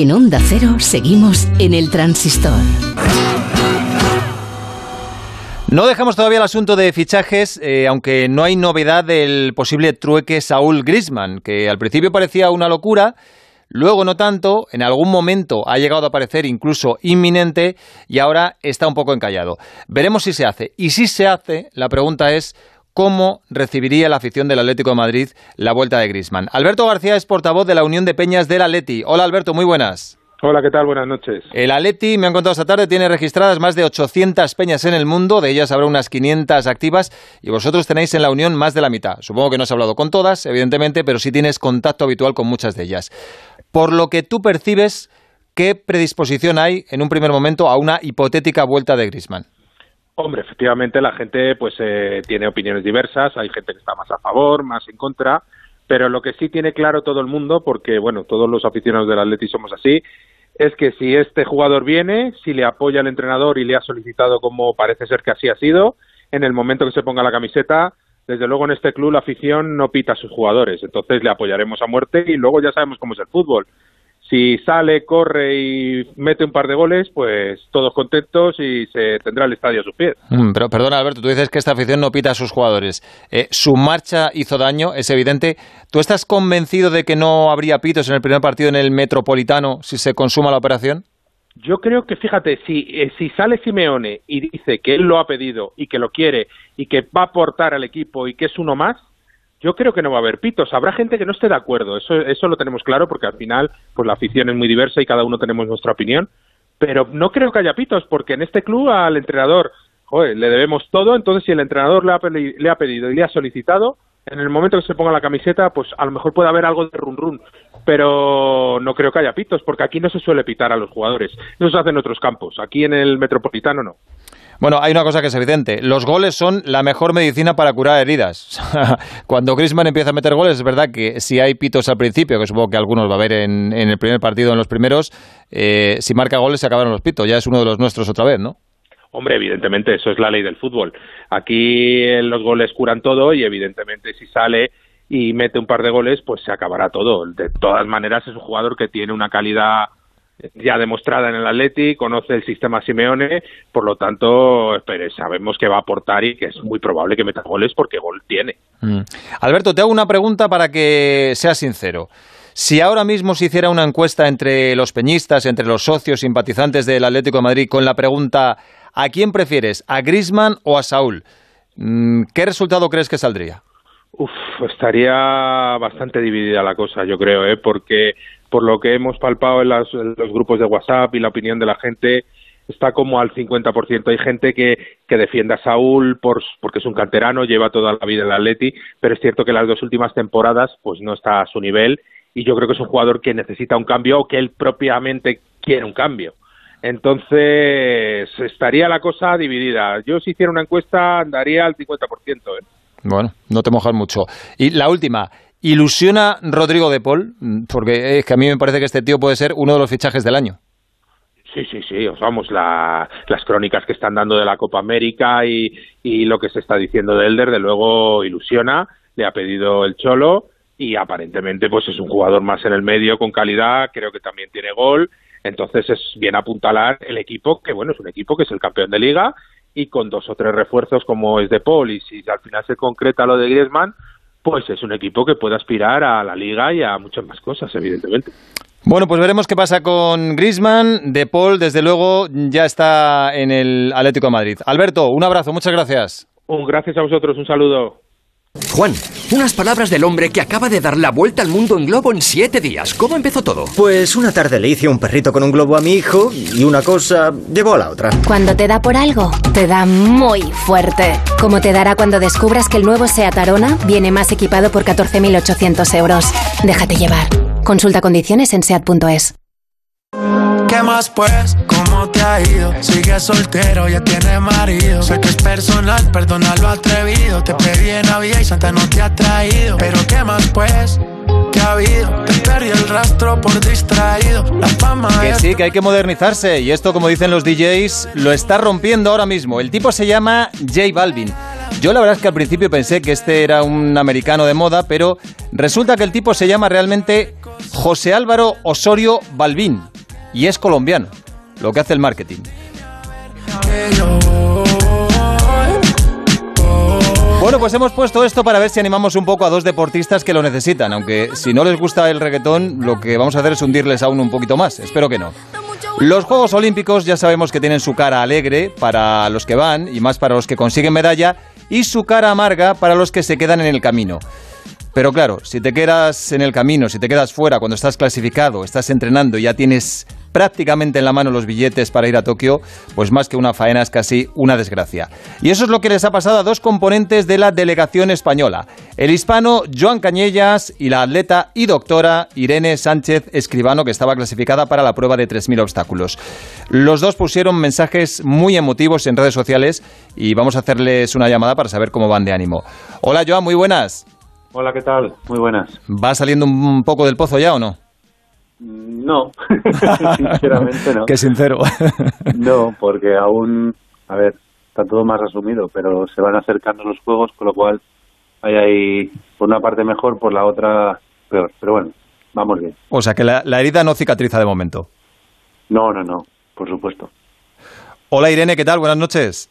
En Onda Cero seguimos en el transistor. No dejamos todavía el asunto de fichajes, eh, aunque no hay novedad del posible trueque Saúl Grisman, que al principio parecía una locura, luego no tanto, en algún momento ha llegado a parecer incluso inminente y ahora está un poco encallado. Veremos si se hace. Y si se hace, la pregunta es cómo recibiría la afición del Atlético de Madrid la vuelta de Grisman. Alberto García es portavoz de la Unión de Peñas del Atleti. Hola Alberto, muy buenas. Hola, ¿qué tal? Buenas noches. El Atleti, me han contado esta tarde, tiene registradas más de 800 peñas en el mundo, de ellas habrá unas 500 activas y vosotros tenéis en la Unión más de la mitad. Supongo que no has hablado con todas, evidentemente, pero sí tienes contacto habitual con muchas de ellas. Por lo que tú percibes, ¿qué predisposición hay en un primer momento a una hipotética vuelta de Grisman? Hombre, efectivamente la gente pues eh, tiene opiniones diversas, hay gente que está más a favor, más en contra, pero lo que sí tiene claro todo el mundo, porque bueno, todos los aficionados del Atleti somos así, es que si este jugador viene, si le apoya el entrenador y le ha solicitado como parece ser que así ha sido, en el momento que se ponga la camiseta, desde luego en este club la afición no pita a sus jugadores, entonces le apoyaremos a muerte y luego ya sabemos cómo es el fútbol si sale, corre y mete un par de goles, pues todos contentos y se tendrá el estadio a sus pies. Mm, pero perdona, Alberto, tú dices que esta afición no pita a sus jugadores. Eh, su marcha hizo daño, es evidente. ¿Tú estás convencido de que no habría pitos en el primer partido en el Metropolitano si se consuma la operación? Yo creo que, fíjate, si, eh, si sale Simeone y dice que él lo ha pedido y que lo quiere y que va a aportar al equipo y que es uno más, yo creo que no va a haber pitos. Habrá gente que no esté de acuerdo, eso, eso lo tenemos claro porque al final pues la afición es muy diversa y cada uno tenemos nuestra opinión. Pero no creo que haya pitos porque en este club al entrenador le debemos todo, entonces si el entrenador le ha, le ha pedido y le ha solicitado, en el momento que se ponga la camiseta, pues a lo mejor puede haber algo de run run, pero no creo que haya pitos, porque aquí no se suele pitar a los jugadores, eso se hace en otros campos, aquí en el Metropolitano no. Bueno, hay una cosa que es evidente. Los goles son la mejor medicina para curar heridas. [laughs] Cuando Griezmann empieza a meter goles, es verdad que si hay pitos al principio, que supongo que algunos va a haber en, el primer partido, en los primeros, eh, si marca goles se acabaron los pitos. Ya es uno de los nuestros otra vez, ¿no? Hombre, evidentemente, eso es la ley del fútbol. Aquí los goles curan todo y evidentemente si sale y mete un par de goles, pues se acabará todo. De todas maneras, es un jugador que tiene una calidad ya demostrada en el Atleti, conoce el sistema Simeone, por lo tanto, sabemos que va a aportar y que es muy probable que meta goles porque gol tiene. Mm. Alberto, te hago una pregunta para que seas sincero. Si ahora mismo se hiciera una encuesta entre los peñistas, entre los socios simpatizantes del Atlético de Madrid, con la pregunta ¿a quién prefieres, a Grisman o a Saúl? Mm, ¿Qué resultado crees que saldría? Uf, estaría bastante dividida la cosa, yo creo, ¿eh? porque por lo que hemos palpado en, los grupos de WhatsApp y la opinión de la gente, está como al 50%. Hay gente que, que defiende a Saúl por, porque es un canterano, lleva toda la vida en el Atleti, pero es cierto que las dos últimas temporadas pues no está a su nivel y yo creo que es un jugador que necesita un cambio o que él propiamente quiere un cambio. Entonces, estaría la cosa dividida. Yo si hiciera una encuesta andaría al 50%. ¿eh? Bueno, no te mojas mucho. Y la última, ¿ilusiona Rodrigo de Paul? Porque es que a mí me parece que este tío puede ser uno de los fichajes del año. Sí, sí, sí, os vamos, las crónicas que están dando de la Copa América y, y lo que se está diciendo de Elder, de luego ilusiona, le ha pedido el Cholo y aparentemente pues es un jugador más en el medio con calidad, creo que también tiene gol entonces es bien apuntalar el equipo, que bueno, es un equipo que es el campeón de liga y con dos o tres refuerzos como es de Paul y si al final se concreta lo de Griezmann, pues es un equipo que puede aspirar a la liga y a muchas más cosas, evidentemente. Bueno, pues veremos qué pasa con Griezmann. De Paul, desde luego, ya está en el Atlético de Madrid. Alberto, un abrazo, muchas gracias. Un gracias a vosotros, un saludo. Juan, unas palabras del hombre que acaba de dar la vuelta al mundo en globo en siete días. ¿Cómo empezó todo? Pues una tarde le hice un perrito con un globo a mi hijo y una cosa llevó a la otra. Cuando te da por algo, te da muy fuerte. Como te dará cuando descubras que el nuevo SEAT Arona viene más equipado por 14.800 euros. Déjate llevar. Consulta condiciones en SEAT.es. ¿Qué más pues? ¿Cómo te ha ido? Sigue soltero, ya tiene marido. Sé que es personal, perdona lo atrevido. Te pedí en Navidad y Santa no te ha traído. Pero ¿qué más pues? ¿Qué ha habido? Te perdí el rastro por distraído. La fama Que sí, que hay que modernizarse. Y esto, como dicen los DJs, lo está rompiendo ahora mismo. El tipo se llama J Balvin. Yo la verdad es que al principio pensé que este era un americano de moda, pero resulta que el tipo se llama realmente José Álvaro Osorio Balvin y es colombiano, lo que hace el marketing. Bueno, pues hemos puesto esto para ver si animamos un poco a dos deportistas que lo necesitan, aunque si no les gusta el reggaetón, lo que vamos a hacer es hundirles aún un poquito más, espero que no. Los Juegos Olímpicos ya sabemos que tienen su cara alegre para los que van y más para los que consiguen medalla y su cara amarga para los que se quedan en el camino. Pero claro, si te quedas en el camino, si te quedas fuera cuando estás clasificado, estás entrenando ya tienes prácticamente en la mano los billetes para ir a Tokio, pues más que una faena es casi una desgracia. Y eso es lo que les ha pasado a dos componentes de la delegación española, el hispano Joan Cañellas y la atleta y doctora Irene Sánchez Escribano, que estaba clasificada para la prueba de 3.000 obstáculos. Los dos pusieron mensajes muy emotivos en redes sociales y vamos a hacerles una llamada para saber cómo van de ánimo. Hola Joan, muy buenas. Hola, ¿qué tal? Muy buenas. ¿Va saliendo un poco del pozo ya o no? No, [laughs] sinceramente no. [laughs] Qué sincero. [laughs] no, porque aún, a ver, está todo más resumido, pero se van acercando los juegos, con lo cual hay ahí por una parte mejor, por la otra peor. Pero bueno, vamos bien. O sea que la, la herida no cicatriza de momento. No, no, no, por supuesto. Hola Irene, ¿qué tal? Buenas noches.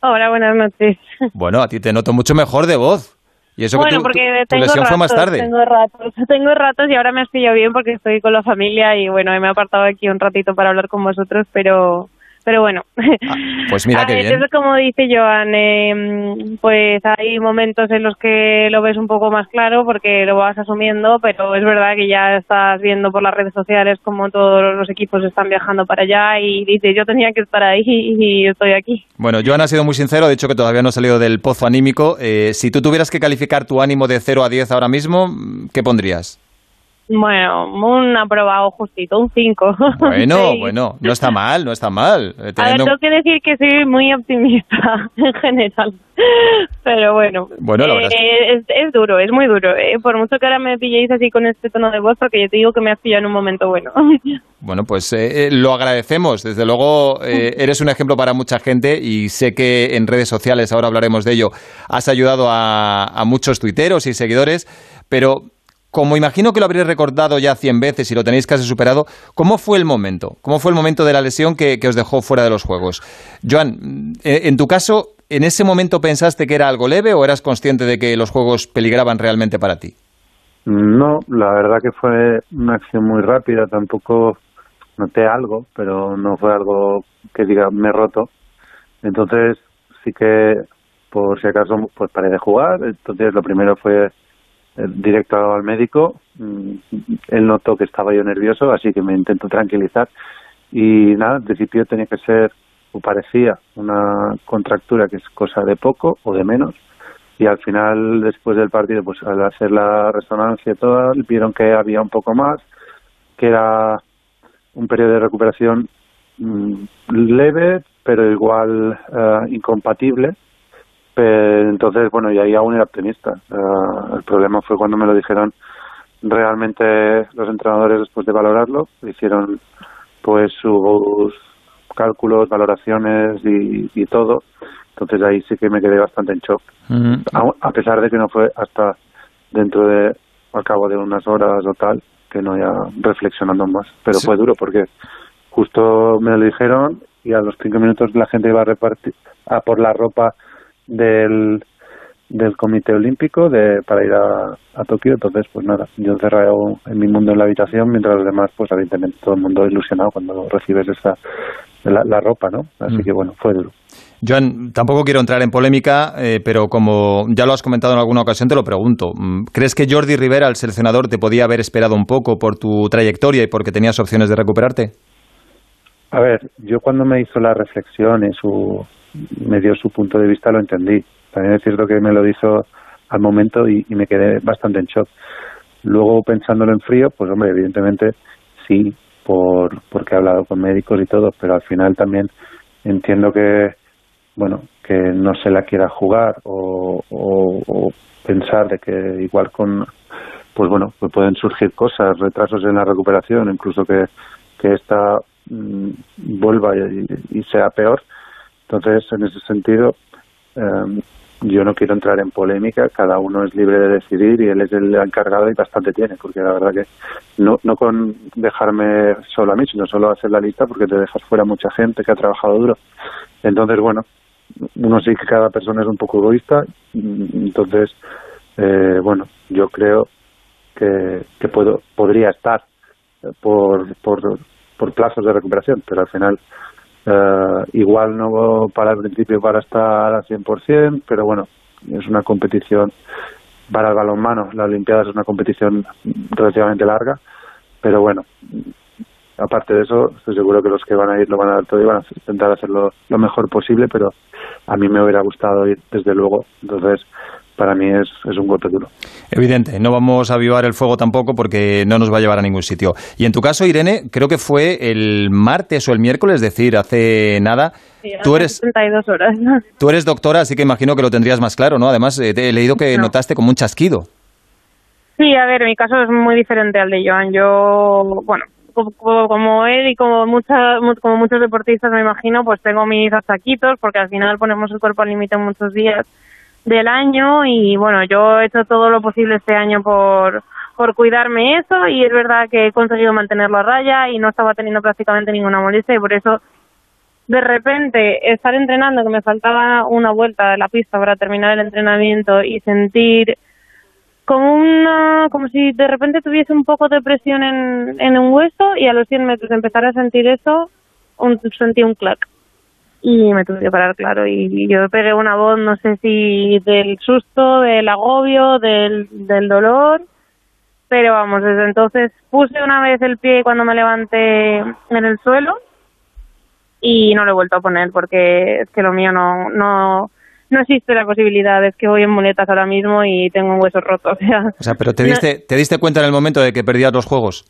Hola, buenas noches. Bueno, a ti te noto mucho mejor de voz. Y eso bueno, que porque tu, tengo lesión ratos, fue más tarde. Tengo ratos, [laughs] tengo ratos y ahora me estoy bien porque estoy con la familia y bueno, me he apartado aquí un ratito para hablar con vosotros, pero pero bueno. Pues mira [laughs] ver, bien. Es como dice Joan, eh, pues hay momentos en los que lo ves un poco más claro porque lo vas asumiendo, pero es verdad que ya estás viendo por las redes sociales como todos los equipos están viajando para allá y dices, yo tenía que estar ahí [laughs] y estoy aquí. Bueno, Joan ha sido muy sincero, ha dicho que todavía no ha salido del pozo anímico. Eh, si tú tuvieras que calificar tu ánimo de 0 a 10 ahora mismo, ¿qué pondrías? Bueno, un aprobado justito, un 5. [laughs] Bueno, bueno, no está mal, no está mal. A ver, tengo que decir que soy muy optimista [laughs] en general. Pero bueno, Bueno, es eh, es, es duro, es muy duro. eh. Por mucho que ahora me pilléis así con este tono de voz, porque yo te digo que me has pillado en un momento bueno. [laughs] Bueno, pues eh, eh, lo agradecemos. Desde luego, eh, eres un ejemplo para mucha gente y sé que en redes sociales, ahora hablaremos de ello, has ayudado a, a muchos tuiteros y seguidores, pero como imagino que lo habréis recordado ya 100 veces y lo tenéis casi superado, ¿cómo fue el momento? ¿Cómo fue el momento de la lesión que, que os dejó fuera de los juegos? Joan, eh, en tu caso, ¿en ese momento pensaste que era algo leve o eras consciente de que los juegos peligraban realmente para ti? No, la verdad que fue una acción muy rápida, tampoco noté algo, pero no fue algo que diga me he roto. Entonces sí que por si acaso pues paré de jugar, entonces lo primero fue directo al médico, Mm, él notó que estaba yo nervioso, así que me intentó tranquilizar y nada, en principio tenía que ser o parecía una contractura que es cosa de poco o de menos y al final después del partido pues al hacer la resonancia y todo vieron que había un poco más que era un periodo de recuperación mm, leve pero igual eh, incompatible Pero, entonces bueno y ahí aún era optimista. Eh, el problema fue cuando me lo dijeron realmente los entrenadores después de valorarlo. Hicieron pues sus cálculos valoraciones y, y todo. Entonces ahí sí que me quedé bastante en shock. A, a pesar de que no fue hasta dentro de al cabo de unas horas o tal que no ya reflexionando más. Pero Sí. fue duro porque justo me lo dijeron y a los cinco minutos la gente iba a repartir a por la ropa del del comité olímpico de para ir a, a Tokio entonces pues nada yo encerrado en mi mundo en la habitación mientras los demás pues evidentemente todo el mundo ilusionado cuando recibes esa la, la ropa no así Mm. que bueno fue duro Joan, tampoco quiero entrar en polémica, eh, pero como ya lo has comentado en alguna ocasión, te lo pregunto. Mm, ¿Crees que Jordi Rivera, el seleccionador, te podía haber esperado un poco por tu trayectoria y porque tenías opciones de recuperarte? A ver, yo cuando me hizo la reflexión y su, me dio su punto de vista lo entendí. También es cierto que me lo hizo al momento y, me quedé bastante en shock. Luego pensándolo en frío, pues hombre, evidentemente sí, por, porque he hablado con médicos y todo, pero al final también entiendo que, bueno, que no se la quiera jugar o, o- pensar de que igual con, pues bueno, pueden surgir cosas, retrasos en la recuperación, incluso que, que esta mm, vuelva y, sea peor. Entonces, en ese sentido, eh, yo no quiero entrar en polémica, cada uno es libre de decidir y él es el encargado y bastante tiene, porque la verdad que no, no con dejarme solo a mí, sino solo hacer la lista porque te dejas fuera mucha gente que ha trabajado duro. Entonces, bueno, uno sí que cada persona es un poco egoísta, mm, entonces, eh, bueno, yo creo que, que puedo podría estar por, por, por plazos de recuperación, pero al final eh, igual no para el principio para estar al 100%, pero bueno, es una competición para el balonmano, la Olimpiada es una competición relativamente larga, pero bueno, aparte de eso, estoy seguro que los que van a ir lo van a dar todo y van a intentar hacerlo lo mejor posible, pero a mí me hubiera gustado ir desde luego, entonces para mí es, es un golpe duro. Evidente, no vamos a avivar el fuego tampoco porque no nos va a llevar a ningún sitio. Y en tu caso, Irene, creo que fue el martes o el miércoles, es decir, hace nada. Sí, Tú hace eres, 72 horas. tú eres doctora, así que imagino que lo tendrías más claro, ¿no? Además, eh, te he leído que No. notaste como un chasquido. Sí, a ver, mi caso es muy diferente al de Joan. Yo, bueno, co- co- como él y como, mucha, mu- como muchos deportistas me imagino, pues tengo mis achaquitos porque al final ponemos el cuerpo al límite muchos días del año y bueno, yo he hecho todo lo posible este año por, por cuidarme eso y es verdad que he conseguido mantenerlo a raya y no estaba teniendo prácticamente ninguna molestia y por eso de repente estar entrenando, que me faltaba una vuelta de la pista para terminar el entrenamiento y sentir como una como si de repente tuviese un poco de presión en, en un hueso y a los 100 metros empezar a sentir eso un, sentí un clac y me tuve que parar, claro. Y yo pegué una voz, no sé si del susto, del agobio, del, del dolor, pero vamos, desde entonces puse una vez el pie cuando me levanté en el suelo y no lo he vuelto a poner porque es que lo mío no, no, no existe la posibilidad, es que voy en muletas ahora mismo y tengo un hueso roto. O sea, o sea pero te diste, ¿te diste cuenta en el momento de que perdías los juegos?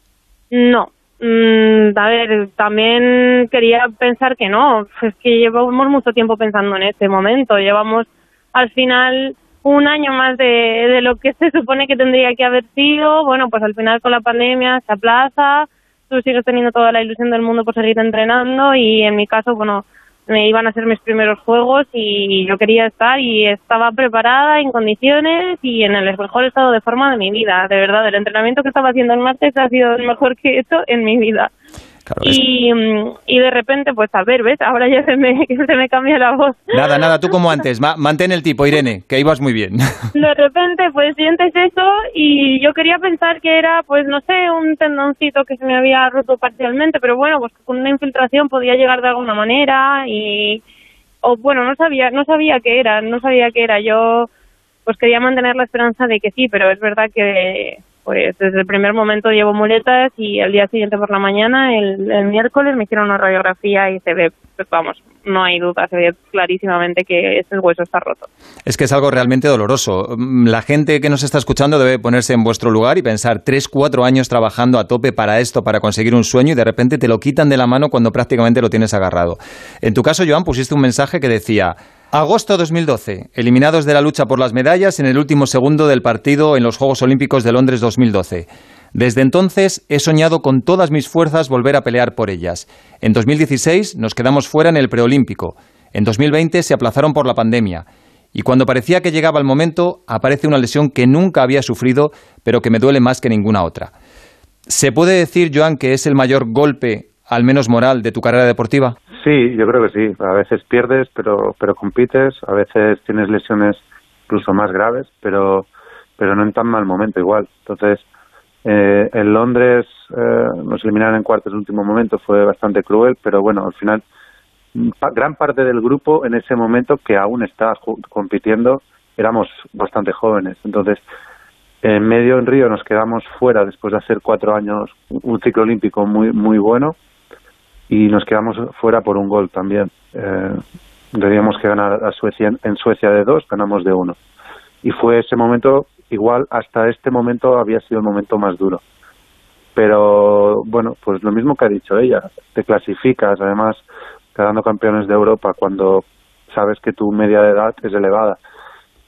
No, Mm, a ver, también quería pensar que no, es que llevamos mucho tiempo pensando en este momento, llevamos al final un año más de, de lo que [laughs] se supone que tendría que haber sido, bueno, pues al final con la pandemia se aplaza, tú sigues teniendo toda la ilusión del mundo por seguir entrenando y en mi caso, bueno, me iban a ser mis primeros juegos y yo quería estar y estaba preparada en condiciones y en el mejor estado de forma de mi vida. De verdad, el entrenamiento que estaba haciendo el martes ha sido el mejor que he hecho en mi vida y, mm, y de repente, pues a ver, ¿ves? Ahora ya se me, [laughs] se me cambia la voz. Nada, nada, tú como antes, mantén el tipo, Irene, que ibas muy bien. [laughs] De repente, pues sientes eso y yo quería pensar que era, pues no sé, un tendoncito que se me había roto parcialmente, pero bueno, pues con una infiltración podía llegar de alguna manera y... O bueno, no sabía, no sabía qué era, no sabía qué era. Yo pues quería mantener la esperanza de que sí, pero es verdad que pues desde el primer momento llevo muletas y el día siguiente por la mañana, el, miércoles, me hicieron una radiografía y se ve, pues vamos, no hay duda, se ve clarísimamente que ese hueso está roto. Es que es algo realmente doloroso. Mm, la gente que nos está escuchando debe ponerse en vuestro lugar y pensar tres, cuatro años trabajando a tope para esto, para conseguir un sueño y de repente te lo quitan de la mano cuando prácticamente lo tienes agarrado. En tu caso, Joan, pusiste un mensaje que decía Agosto 2012. Eliminados de la lucha por las medallas en el último segundo del partido en los Juegos Olímpicos de Londres 2012. Desde entonces he soñado con todas mis fuerzas volver a pelear por ellas. En 2016 nos quedamos fuera en el preolímpico. En 2020 se aplazaron por la pandemia. Y cuando parecía que llegaba el momento, aparece una lesión que nunca había sufrido, pero que me duele más que ninguna otra. ¿Se puede decir, Joan, que es el mayor golpe, al menos moral, de tu carrera deportiva? Sí, yo creo que sí. A veces pierdes, pero, pero compites. A veces tienes lesiones incluso más graves, pero, pero no en tan mal momento igual. Entonces, eh, en Londres eh, nos eliminaron en cuartos en último momento, fue bastante cruel, pero bueno, al final gran parte del grupo en ese momento que aún está compitiendo éramos bastante jóvenes. Entonces, en medio en Río nos quedamos fuera después de hacer cuatro años un ciclo olímpico muy muy bueno y nos quedamos fuera por un gol también. Eh, teníamos que ganar a Suecia en Suecia de dos, ganamos de uno. Y fue ese momento, igual hasta este momento había sido el momento más duro. Pero bueno, pues lo mismo que ha dicho ella, te clasificas, además quedando campeones de Europa cuando sabes que tu media de edad es elevada.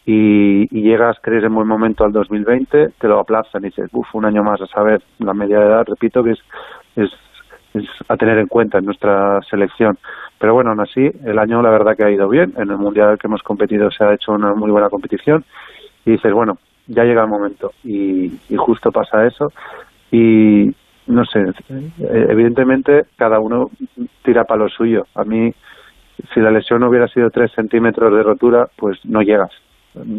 Y, y, llegas, crees en buen momento al 2020, te lo aplazan y dices, uff, un año más a saber la media de edad, repito que es, es es a tener en cuenta en nuestra selección. Pero bueno, aún así, el año la verdad que ha ido bien. En el Mundial que hemos competido se ha hecho una muy buena competición. Y dices, bueno, ya llega el momento. Y, justo pasa eso. Y no sé, evidentemente cada uno tira para lo suyo. A mí, si la lesión hubiera sido tres centímetros de rotura, pues no llegas.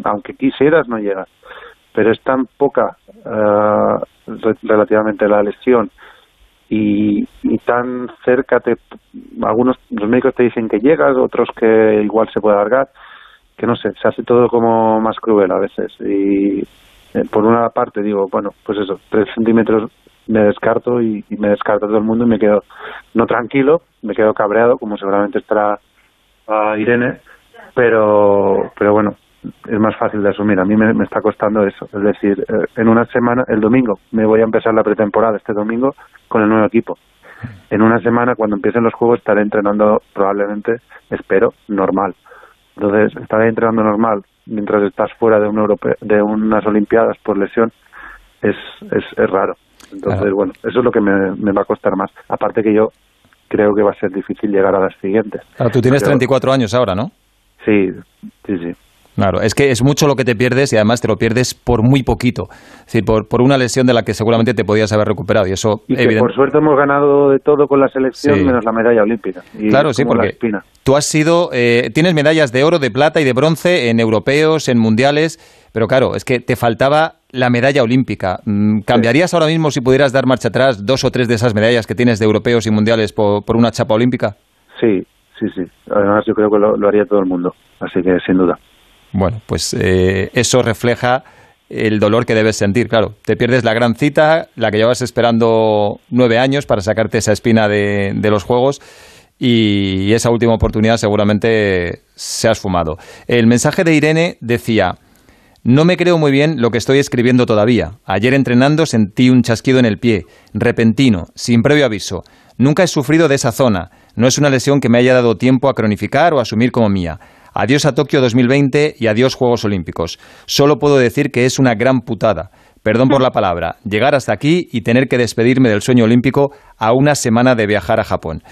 Aunque quisieras, no llegas. Pero es tan poca uh, relativamente la lesión y, tan cerca te algunos los médicos te dicen que llegas otros que igual se puede alargar que no sé se hace todo como más cruel a veces. Y eh, por una parte digo bueno pues eso tres centímetros me descarto y, me descarto todo el mundo y me quedo no tranquilo me quedo cabreado como seguramente estará a Irene pero pero bueno es más fácil de asumir. A mí me, está costando eso. Es decir, eh, en una semana, el domingo, me voy a empezar la pretemporada este domingo con el nuevo equipo. En una semana, cuando empiecen los juegos, estaré entrenando probablemente, espero, normal. Entonces, estaré entrenando normal mientras estás fuera de, un de unas Olimpiadas por lesión. Es, es, es raro. Entonces, bueno, eso es lo que me, me va a costar más. Aparte que yo creo que va a ser difícil llegar a las siguientes. Claro, tú tienes 34 años ahora, ¿no? Sí, sí, sí. Claro, es que es mucho lo que te pierdes y además te lo pierdes por muy poquito. Es decir, por, por una lesión de la que seguramente te podías haber recuperado. Y eso, por suerte hemos ganado de todo con la selección menos la medalla olímpica. claro, sí, porque tú has sido, eh, tienes medallas de oro, de plata y de bronce en europeos, en mundiales, pero claro, es que te faltaba la medalla olímpica. Mm, ¿Cambiarías ahora mismo si pudieras dar marcha atrás dos o tres de esas medallas que tienes de europeos y mundiales por, por una chapa olímpica? Sí, sí, sí. Además yo creo que lo, haría todo el mundo, así que sin duda. Bueno, pues eh, eso refleja el dolor que debes sentir, claro. Te pierdes la gran cita, la que llevas esperando nueve años para sacarte esa espina de, de los juegos y esa última oportunidad seguramente se ha esfumado. El mensaje de Irene decía, no me creo muy bien lo que estoy escribiendo todavía. Ayer entrenando sentí un chasquido en el pie, repentino, sin previo aviso. Nunca he sufrido de esa zona. No es una lesión que me haya dado tiempo a cronificar o asumir como mía. Adiós a Tokio 2020 y adiós Juegos Olímpicos. Solo puedo decir que es una gran putada. Perdón por la palabra. Llegar hasta aquí y tener que despedirme del sueño olímpico a una semana de viajar a Japón.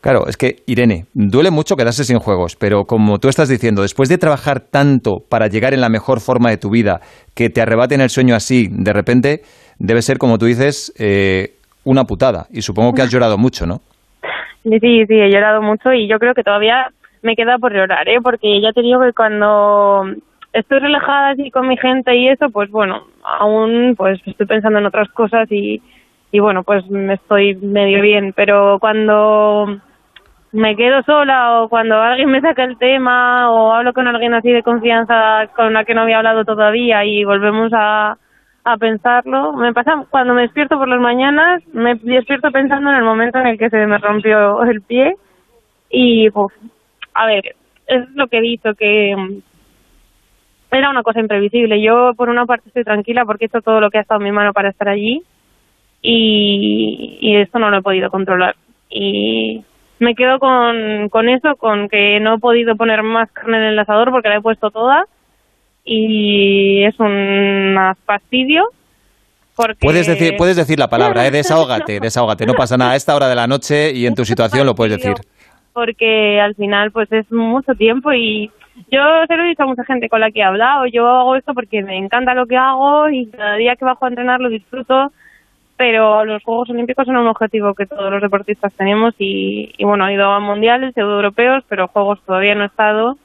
Claro, es que, Irene, duele mucho quedarse sin juegos, pero como tú estás diciendo, después de trabajar tanto para llegar en la mejor forma de tu vida, que te arrebaten el sueño así, de repente, debe ser, como tú dices, eh, una putada. Y supongo que has llorado mucho, ¿no? Sí, sí, he llorado mucho y yo creo que todavía me queda por llorar, ¿eh? Porque ya te digo que cuando estoy relajada así con mi gente y eso, pues bueno, aún pues estoy pensando en otras cosas y, y bueno, pues me estoy medio bien, pero cuando me quedo sola o cuando alguien me saca el tema o hablo con alguien así de confianza con la que no había hablado todavía y volvemos a, a pensarlo. Me pasa cuando me despierto por las mañanas, me despierto pensando en el momento en el que se me rompió el pie y, a ver, es lo que he dicho, que era una cosa imprevisible. Yo, por una parte, estoy tranquila porque he hecho todo lo que ha estado en mi mano para estar allí y, y esto no lo he podido controlar. Y me quedo con, con eso, con que no he podido poner más carne en el asador porque la he puesto toda y es un fastidio. Porque... Puedes decir, puedes decir la palabra, [laughs] ¿eh? desahógate, desahógate, no pasa nada a esta hora de la noche y en tu situación lo puedes decir. Porque al final pues es mucho tiempo y yo se lo he dicho a mucha gente con la que he hablado, yo hago esto porque me encanta lo que hago y cada día que bajo a entrenar lo disfruto pero los Juegos Olímpicos son un objetivo que todos los deportistas tenemos y, bueno, he ido a mundiales, europeos, pero Juegos todavía no he estado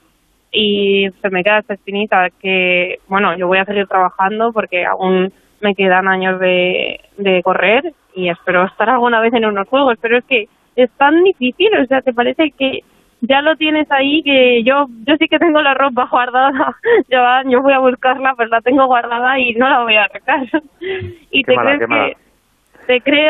y se me queda esta espinita que, bueno, yo voy a seguir trabajando porque aún me quedan años de, de correr y espero estar alguna vez en unos Juegos, pero es que es tan difícil, o sea, te parece que ya lo tienes ahí que yo yo sí que tengo la ropa guardada [laughs] yo, yo voy a buscarla pues la tengo guardada y no la voy a sacar [laughs] y te crees que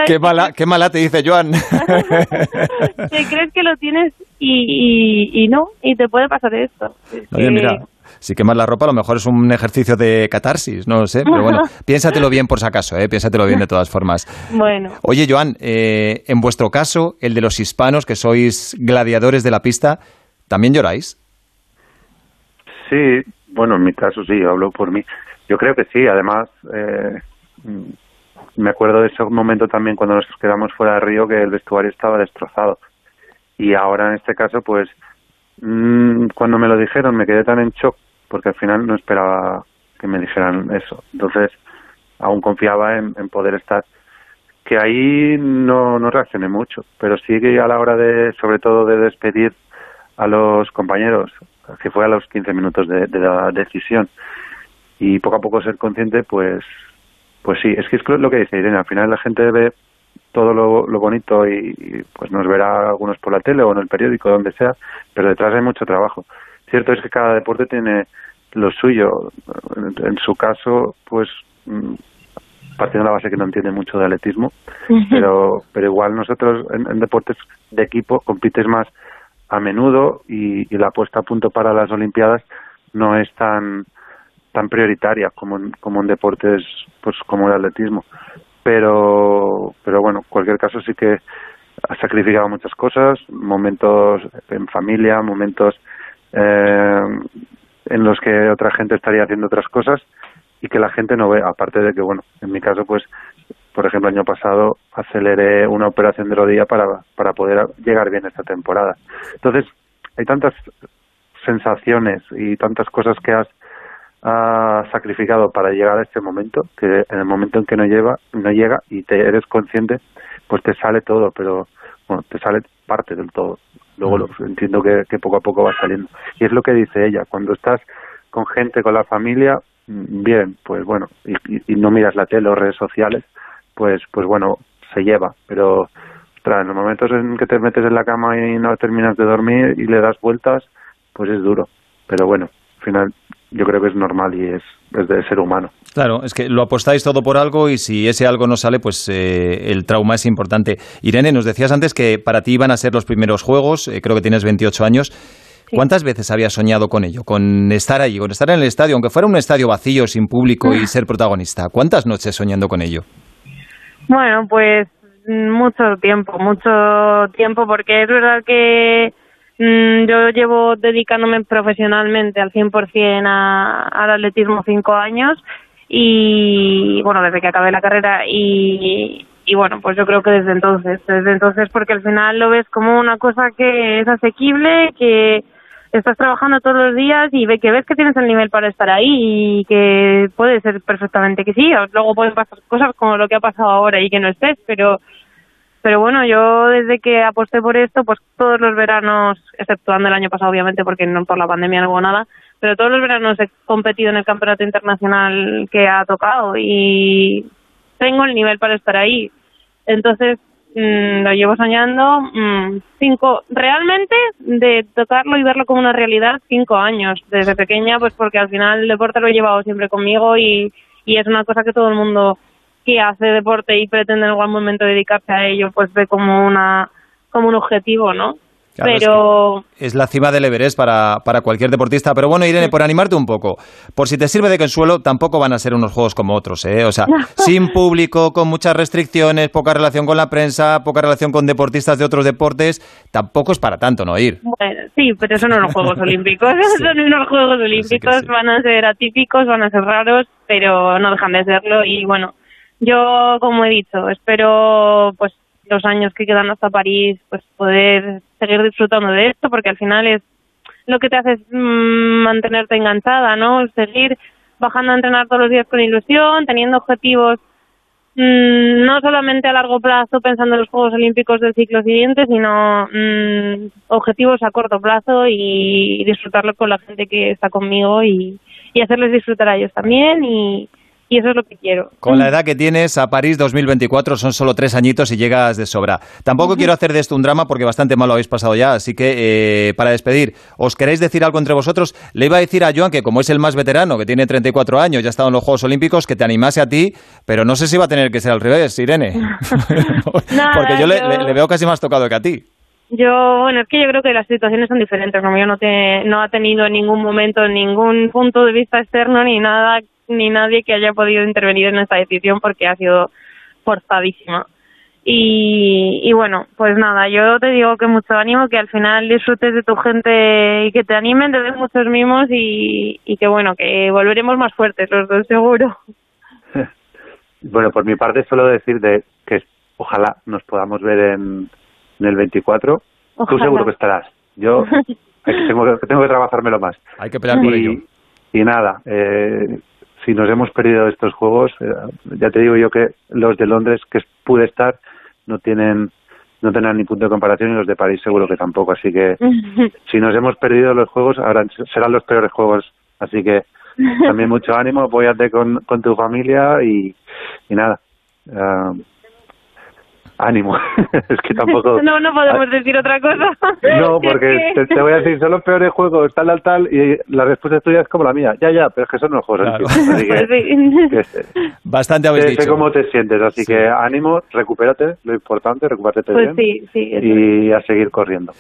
qué mala, qué mala te dice Joan. [laughs] te crees que lo tienes y, y, no, y te puede pasar esto. Oye, mira, si quemas la ropa a lo mejor es un ejercicio de catarsis, no lo sé, pero bueno, [laughs] piénsatelo bien por si acaso, ¿eh? piénsatelo bien de todas formas. Bueno. Oye, Joan, eh, en vuestro caso, el de los hispanos, que sois gladiadores de la pista, ¿también lloráis? Sí, bueno, en mi caso sí, hablo por mí. Yo creo que sí, además, eh, me acuerdo de ese momento también cuando nos quedamos fuera de Río que el vestuario estaba destrozado. Y ahora en este caso, pues, mmm, cuando me lo dijeron me quedé tan en shock porque al final no esperaba que me dijeran eso. Entonces, aún confiaba en, poder estar. Que ahí no, no reaccioné mucho, pero sí que a la hora de, sobre todo, de despedir a los compañeros, que fue a los 15 minutos de, la decisión, y poco a poco ser consciente, pues pues sí, es que es lo que dice Irene, al final la gente ve todo lo, bonito y, pues nos verá algunos por la tele o en el periódico, donde sea, pero detrás hay mucho trabajo. Cierto es que cada deporte tiene lo suyo. En, su caso, pues mm, partiendo de la base que no entiende mucho de atletismo, pero, pero igual nosotros en, deportes de equipo compites más a menudo y, y la puesta a punto para las Olimpiadas no es tan tan prioritaria como en, como en deportes pues como el atletismo pero pero bueno en cualquier caso sí que ha sacrificado muchas cosas momentos en familia momentos eh, en los que otra gente estaría haciendo otras cosas y que la gente no ve aparte de que bueno en mi caso pues por ejemplo el año pasado aceleré una operación de rodilla para para poder llegar bien esta temporada entonces hay tantas sensaciones y tantas cosas que has ha sacrificado para llegar a este momento, que en el momento en que no lleva, no llega y te eres consciente, pues te sale todo, pero bueno, te sale parte del todo. Luego lo, entiendo que, poco a poco va saliendo. Y es lo que dice ella, cuando estás con gente, con la familia, mm, bien, pues bueno, y, no miras la tele o redes sociales, pues pues bueno, se lleva, pero ostras, en los momentos en que te metes en la cama y no terminas de dormir y le das vueltas, pues es duro. Pero bueno, al final yo creo que es normal y es, es de ser humano. Claro, es que lo apostáis todo por algo y si ese algo no sale, pues eh, el trauma es importante. Irene, nos decías antes que para ti iban a ser los primeros juegos, eh, creo que tienes 28 años. ¿Cuántas veces habías soñado con ello, con estar allí, con estar en el estadio, aunque fuera un estadio vacío, sin público y ser protagonista? ¿Cuántas noches soñando con ello? Bueno, pues mucho tiempo, mucho tiempo, porque es verdad que mm, yo llevo dedicándome profesionalmente al 100% a, al atletismo cinco años y, bueno, desde que acabé la carrera y, y bueno, pues yo creo que desde entonces, desde entonces porque al final lo ves como una cosa que es asequible, que estás trabajando todos los días y ve que ves que tienes el nivel para estar ahí y que puede ser perfectamente que sí, luego pueden pasar cosas como lo que ha pasado ahora y que no estés, pero pero bueno, yo desde que aposté por esto, pues todos los veranos, exceptuando el año pasado obviamente porque no por la pandemia no hubo nada, pero todos los veranos he competido en el campeonato internacional que ha tocado y tengo el nivel para estar ahí. Entonces, Mm, lo llevo soñando mm, cinco, realmente de tocarlo y verlo como una realidad, cinco años, desde pequeña, pues porque al final el deporte lo he llevado siempre conmigo y, y es una cosa que todo el mundo que hace deporte y pretende en algún momento dedicarse a ello, pues ve como una como un objetivo, ¿no? pero es, la cima del Everest para, para, cualquier deportista. Pero bueno, Irene, por animarte un poco, por si te sirve de consuelo, tampoco van a ser unos juegos como otros, ¿eh? O sea, [laughs] sin público, con muchas restricciones, poca relación con la prensa, poca relación con deportistas de otros deportes, tampoco es para tanto, ¿no? Ir. Bueno, sí, pero son los Juegos [laughs] Olímpicos. [laughs] Son unos Juegos Olímpicos, van a ser atípicos, van a ser raros, pero no dejan de serlo. Y bueno, yo, como he dicho, espero pues los años que quedan hasta París, pues poder seguir disfrutando de esto, porque al final es lo que te hace mm, mantenerte enganchada, ¿no? Seguir bajando a entrenar todos los días con ilusión, teniendo objetivos mm, no solamente a largo plazo pensando en los Juegos Olímpicos del ciclo siguiente, sino mm, objetivos a corto plazo y disfrutarlo con la gente que está conmigo y, y hacerles disfrutar a ellos también y, y eso es lo que quiero. Con la edad que tienes, a París 2024 son solo tres añitos y llegas de sobra. Tampoco quiero hacer de esto un drama porque bastante mal lo habéis pasado ya, así que eh, para despedir, ¿os queréis decir algo entre vosotros? Le iba a decir a Joan que como es el más veterano, que tiene 34 años, ya ha estado en los Juegos Olímpicos, que te animase a ti, pero no sé si va a tener que ser al revés, Irene. [laughs] [laughs] porque yo, Le, veo casi más tocado que a ti. Yo, bueno, es que yo creo que las situaciones son diferentes. Como yo no, te, no ha tenido en ningún momento ningún punto de vista externo ni nada ni nadie que haya podido intervenir en esta decisión porque ha sido forzadísima. Y, y bueno, pues nada, yo te digo que mucho ánimo, que al final disfrutes de tu gente y que te animen, te den muchos mimos y, y que bueno, que volveremos más fuertes los dos seguro. [laughs] Bueno, por mi parte solo decir de que ojalá nos podamos ver en, en el 24. Tú seguro que estarás. Yo [laughs] tengo, que, tengo que trabajármelo más. Hay que pelear por ello. Y nada, eh, si nos hemos perdido estos juegos, eh, ya te digo yo que los de Londres que pude estar no tienen no tendrán ni punto de comparación y los de París seguro que tampoco. Así que [laughs] si nos hemos perdido los juegos, ahora serán los peores juegos. Así que también mucho ánimo, apóyate con, con tu familia y, y nada. Uh, ánimo. [laughs] es que tampoco. [laughs] No, no podemos decir otra cosa. [laughs] No, porque te, voy a decir, son los peores juegos, tal, tal, tal, y la respuesta tuya es como la mía. Ya, ya, pero es que son los juegos. Bastante habéis sé, dicho. Sé cómo te sientes, así que ánimo, recupérate, lo importante, recupérate pues bien. Sí, sí, y a seguir corriendo.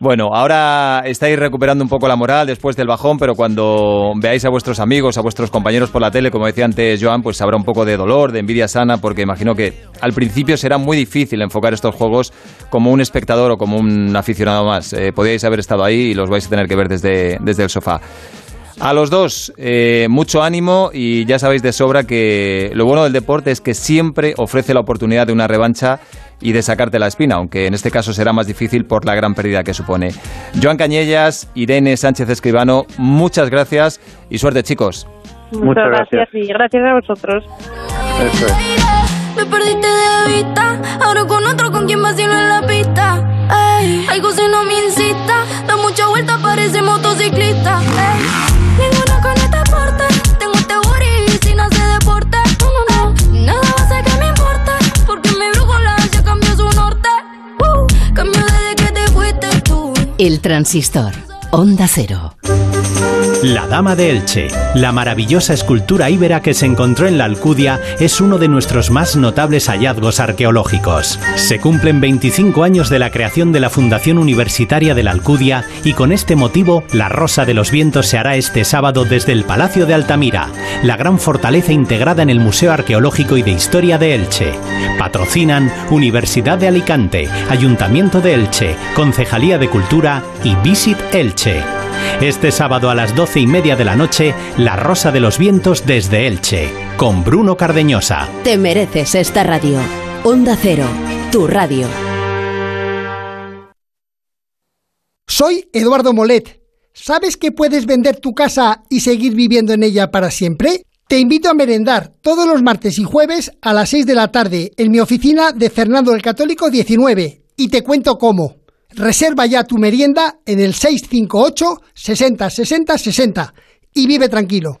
Bueno, ahora estáis recuperando un poco la moral después del bajón, pero cuando veáis a vuestros amigos, a vuestros compañeros por la tele, como decía antes Joan, pues habrá un poco de dolor, de envidia sana, porque imagino que al principio será muy difícil enfocar estos juegos como un espectador o como un aficionado más. Eh, haber estado ahí y los vais a tener que ver desde, desde el sofá. A los dos, eh, mucho ánimo y ya sabéis de sobra que lo bueno del deporte es que siempre ofrece la oportunidad de una revancha y de sacarte la espina, aunque en este caso será más difícil por la gran pérdida que supone. Joan Cañellas, Irene Sánchez Escribano, muchas gracias y suerte chicos. Muchas, gracias. y gracias a vosotros. Eso es. Me perdiste de vista, ahora con otro con quien vacilo en la pista. Ey, algo si mucha vuelta, parece motociclista. Ey. Ninguna con este porte, tengo este booty si no se deporta. No, no, no, nada va a ser que me importe, porque mi brujo brújula ya cambió su norte. Uh, cambió desde que te fuiste tú. El transistor, onda cero. La Dama de Elche, la maravillosa escultura íbera que se encontró en la Alcudia, es uno de nuestros más notables hallazgos arqueológicos. Se cumplen 25 años de la creación de la Fundación Universitaria de la Alcudia y con este motivo la Rosa de los Vientos se hará este sábado desde el Palacio de Altamira, la gran fortaleza integrada en el Museo Arqueológico y de Historia de Elche. Patrocinan Universidad de Alicante, Ayuntamiento de Elche, Concejalía de Cultura y Visit Elche. Este sábado a las doce y media de la noche, La Rosa de los Vientos desde Elche, con Bruno Cardeñosa. Te mereces esta radio. Onda Cero, tu radio. Soy Eduardo Molet. ¿Sabes que puedes vender tu casa y seguir viviendo en ella para siempre? Te invito a merendar todos los martes y jueves a las 6 de la tarde en mi oficina de Fernando el Católico 19 y te cuento cómo. Reserva ya tu merienda en el 658 60 60 60 y vive tranquilo.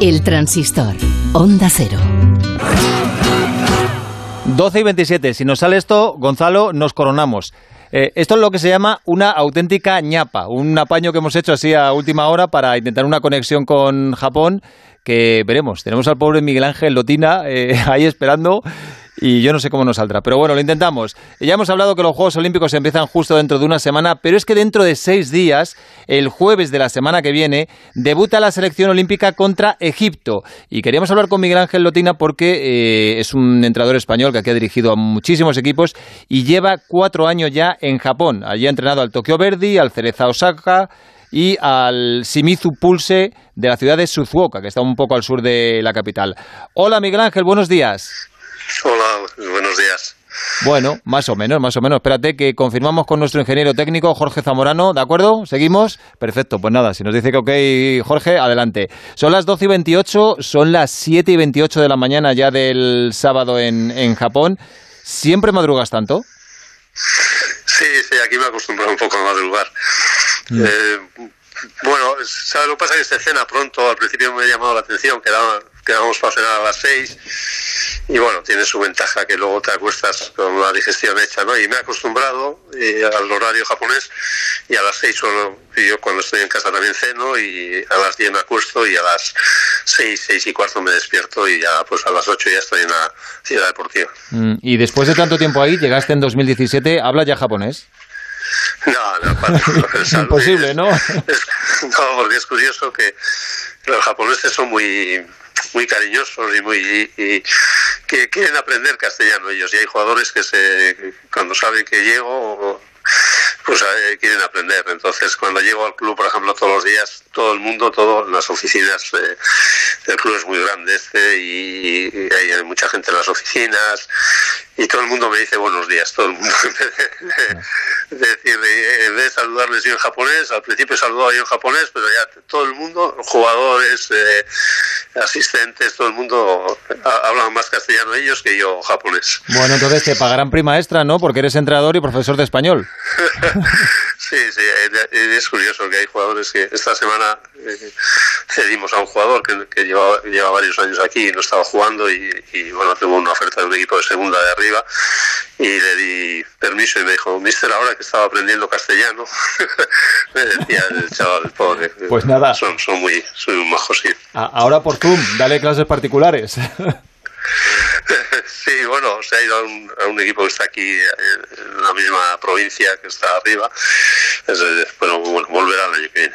El transistor. Onda Cero. 12 y 27. Si nos sale esto, Gonzalo, nos coronamos. Eh, esto es lo que se llama una auténtica ñapa, un apaño que hemos hecho así a última hora para intentar una conexión con Japón, que veremos. Tenemos al pobre Miguel Ángel Lotina eh, [laughs] ahí esperando y yo no sé cómo nos saldrá. Pero bueno, lo intentamos. Ya hemos hablado que los Juegos Olímpicos empiezan justo dentro de una semana, pero es que dentro de seis días, el jueves de la semana que viene, debuta la selección olímpica contra Egipto. Y queríamos hablar con Miguel Ángel Lotina porque eh, es un entrenador español que aquí ha dirigido a muchísimos equipos y lleva cuatro años ya en Japón. Allí ha entrenado al Tokyo Verdy, al Cereza Osaka y al Shimizu Pulse de la ciudad de Suzuoka, que está un poco al sur de la capital. Hola Miguel Ángel, buenos días. [laughs] Hola, buenos días. Bueno, más o menos, más o menos. Espérate que confirmamos con nuestro ingeniero técnico, Jorge Zamorano, ¿de acuerdo? ¿Seguimos? Perfecto, pues nada, si nos dice que ok, Jorge, adelante. Son las 12 y 28, son las 7 y 28 de la mañana ya del sábado en, en Japón. ¿Siempre madrugas tanto? Sí, sí, aquí me he acostumbrado un poco a madrugar. Mm. Eh, bueno, ¿sabes lo que pasa? Que esta cena pronto, al principio me ha llamado la atención, quedaba, quedábamos para cenar a las seis y bueno, tiene su ventaja que luego te acuestas con la digestión hecha, ¿no? Y me he acostumbrado eh, al horario japonés y a las seis solo, yo cuando estoy en casa también ceno y a las diez me acuesto y a las seis, seis y cuarto me despierto y ya pues a las ocho ya estoy en la ciudad deportiva. Mm, y después de tanto tiempo ahí, llegaste en 2017, ¿hablas ya japonés? No, no, no [laughs] Imposible, ¿no? Es, no, porque es curioso que los japoneses son muy muy cariñosos y muy y, que quieren aprender castellano ellos y hay jugadores que se cuando saben que llego pues eh, quieren aprender entonces cuando llego al club por ejemplo todos los días todo el mundo todo las oficinas eh, el club es muy grande este y, hay mucha gente en las oficinas y todo el mundo me dice buenos días, todo el mundo. Decir, [laughs] en vez de saludarles yo en japonés, al principio saludaba yo en japonés, pero ya todo el mundo, jugadores, eh, asistentes, todo el mundo hablan más castellano ellos que yo japonés. Bueno, entonces te pagarán prima extra, ¿no? Porque eres entrenador y profesor de español. [laughs] sí, sí, es curioso que hay jugadores que esta semana eh, cedimos a un jugador que, que lleva, lleva, varios años aquí y no estaba jugando y, y bueno, tuvo una oferta de un equipo de segunda de arriba y le di permiso y me dijo, mister, ahora que estaba aprendiendo castellano, [laughs] me decía el chaval, pobre. Pues nada. Son, son muy, soy un majos, sí. Ahora por Zoom, dale clases particulares. [laughs] [laughs] Sí, bueno, se ha ido a un, equipo que está aquí en la misma provincia que está arriba. Es, bueno, volverá el año que viene.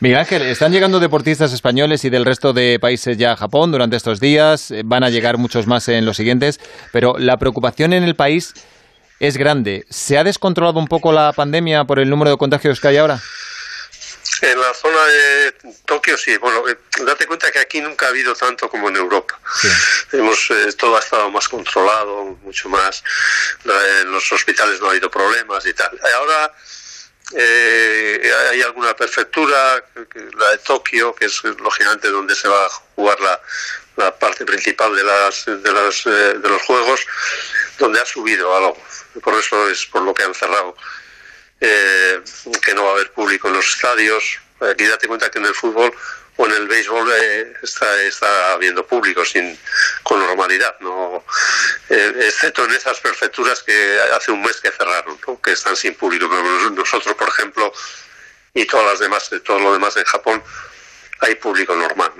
Miguel Ángel, están llegando deportistas españoles y del resto de países ya a Japón durante estos días. Eh, van a llegar muchos más en los siguientes. Pero la preocupación en el país es grande. ¿Se ha descontrolado un poco la pandemia por el número de contagios que hay ahora? En la zona de Tokio sí. Bueno, eh, date cuenta que aquí nunca ha habido tanto como en Europa. Hemos eh, todo ha estado más controlado, mucho más. En los hospitales no ha habido problemas y tal. Ahora eh, hay alguna prefectura, la de Tokio, que es lógicamente donde se va a jugar la, la parte principal de, las, de, las, de los juegos, donde ha subido algo. Por eso es por lo que han cerrado eh, que no va a haber público en los estadios. Aquí date cuenta que en el fútbol o en el béisbol eh, está, está habiendo público sin, con normalidad, no eh, excepto en esas prefecturas que hace un mes que cerraron, que están sin público. Nosotros, por ejemplo, y todas las demás, todo lo demás en Japón, hay público normal.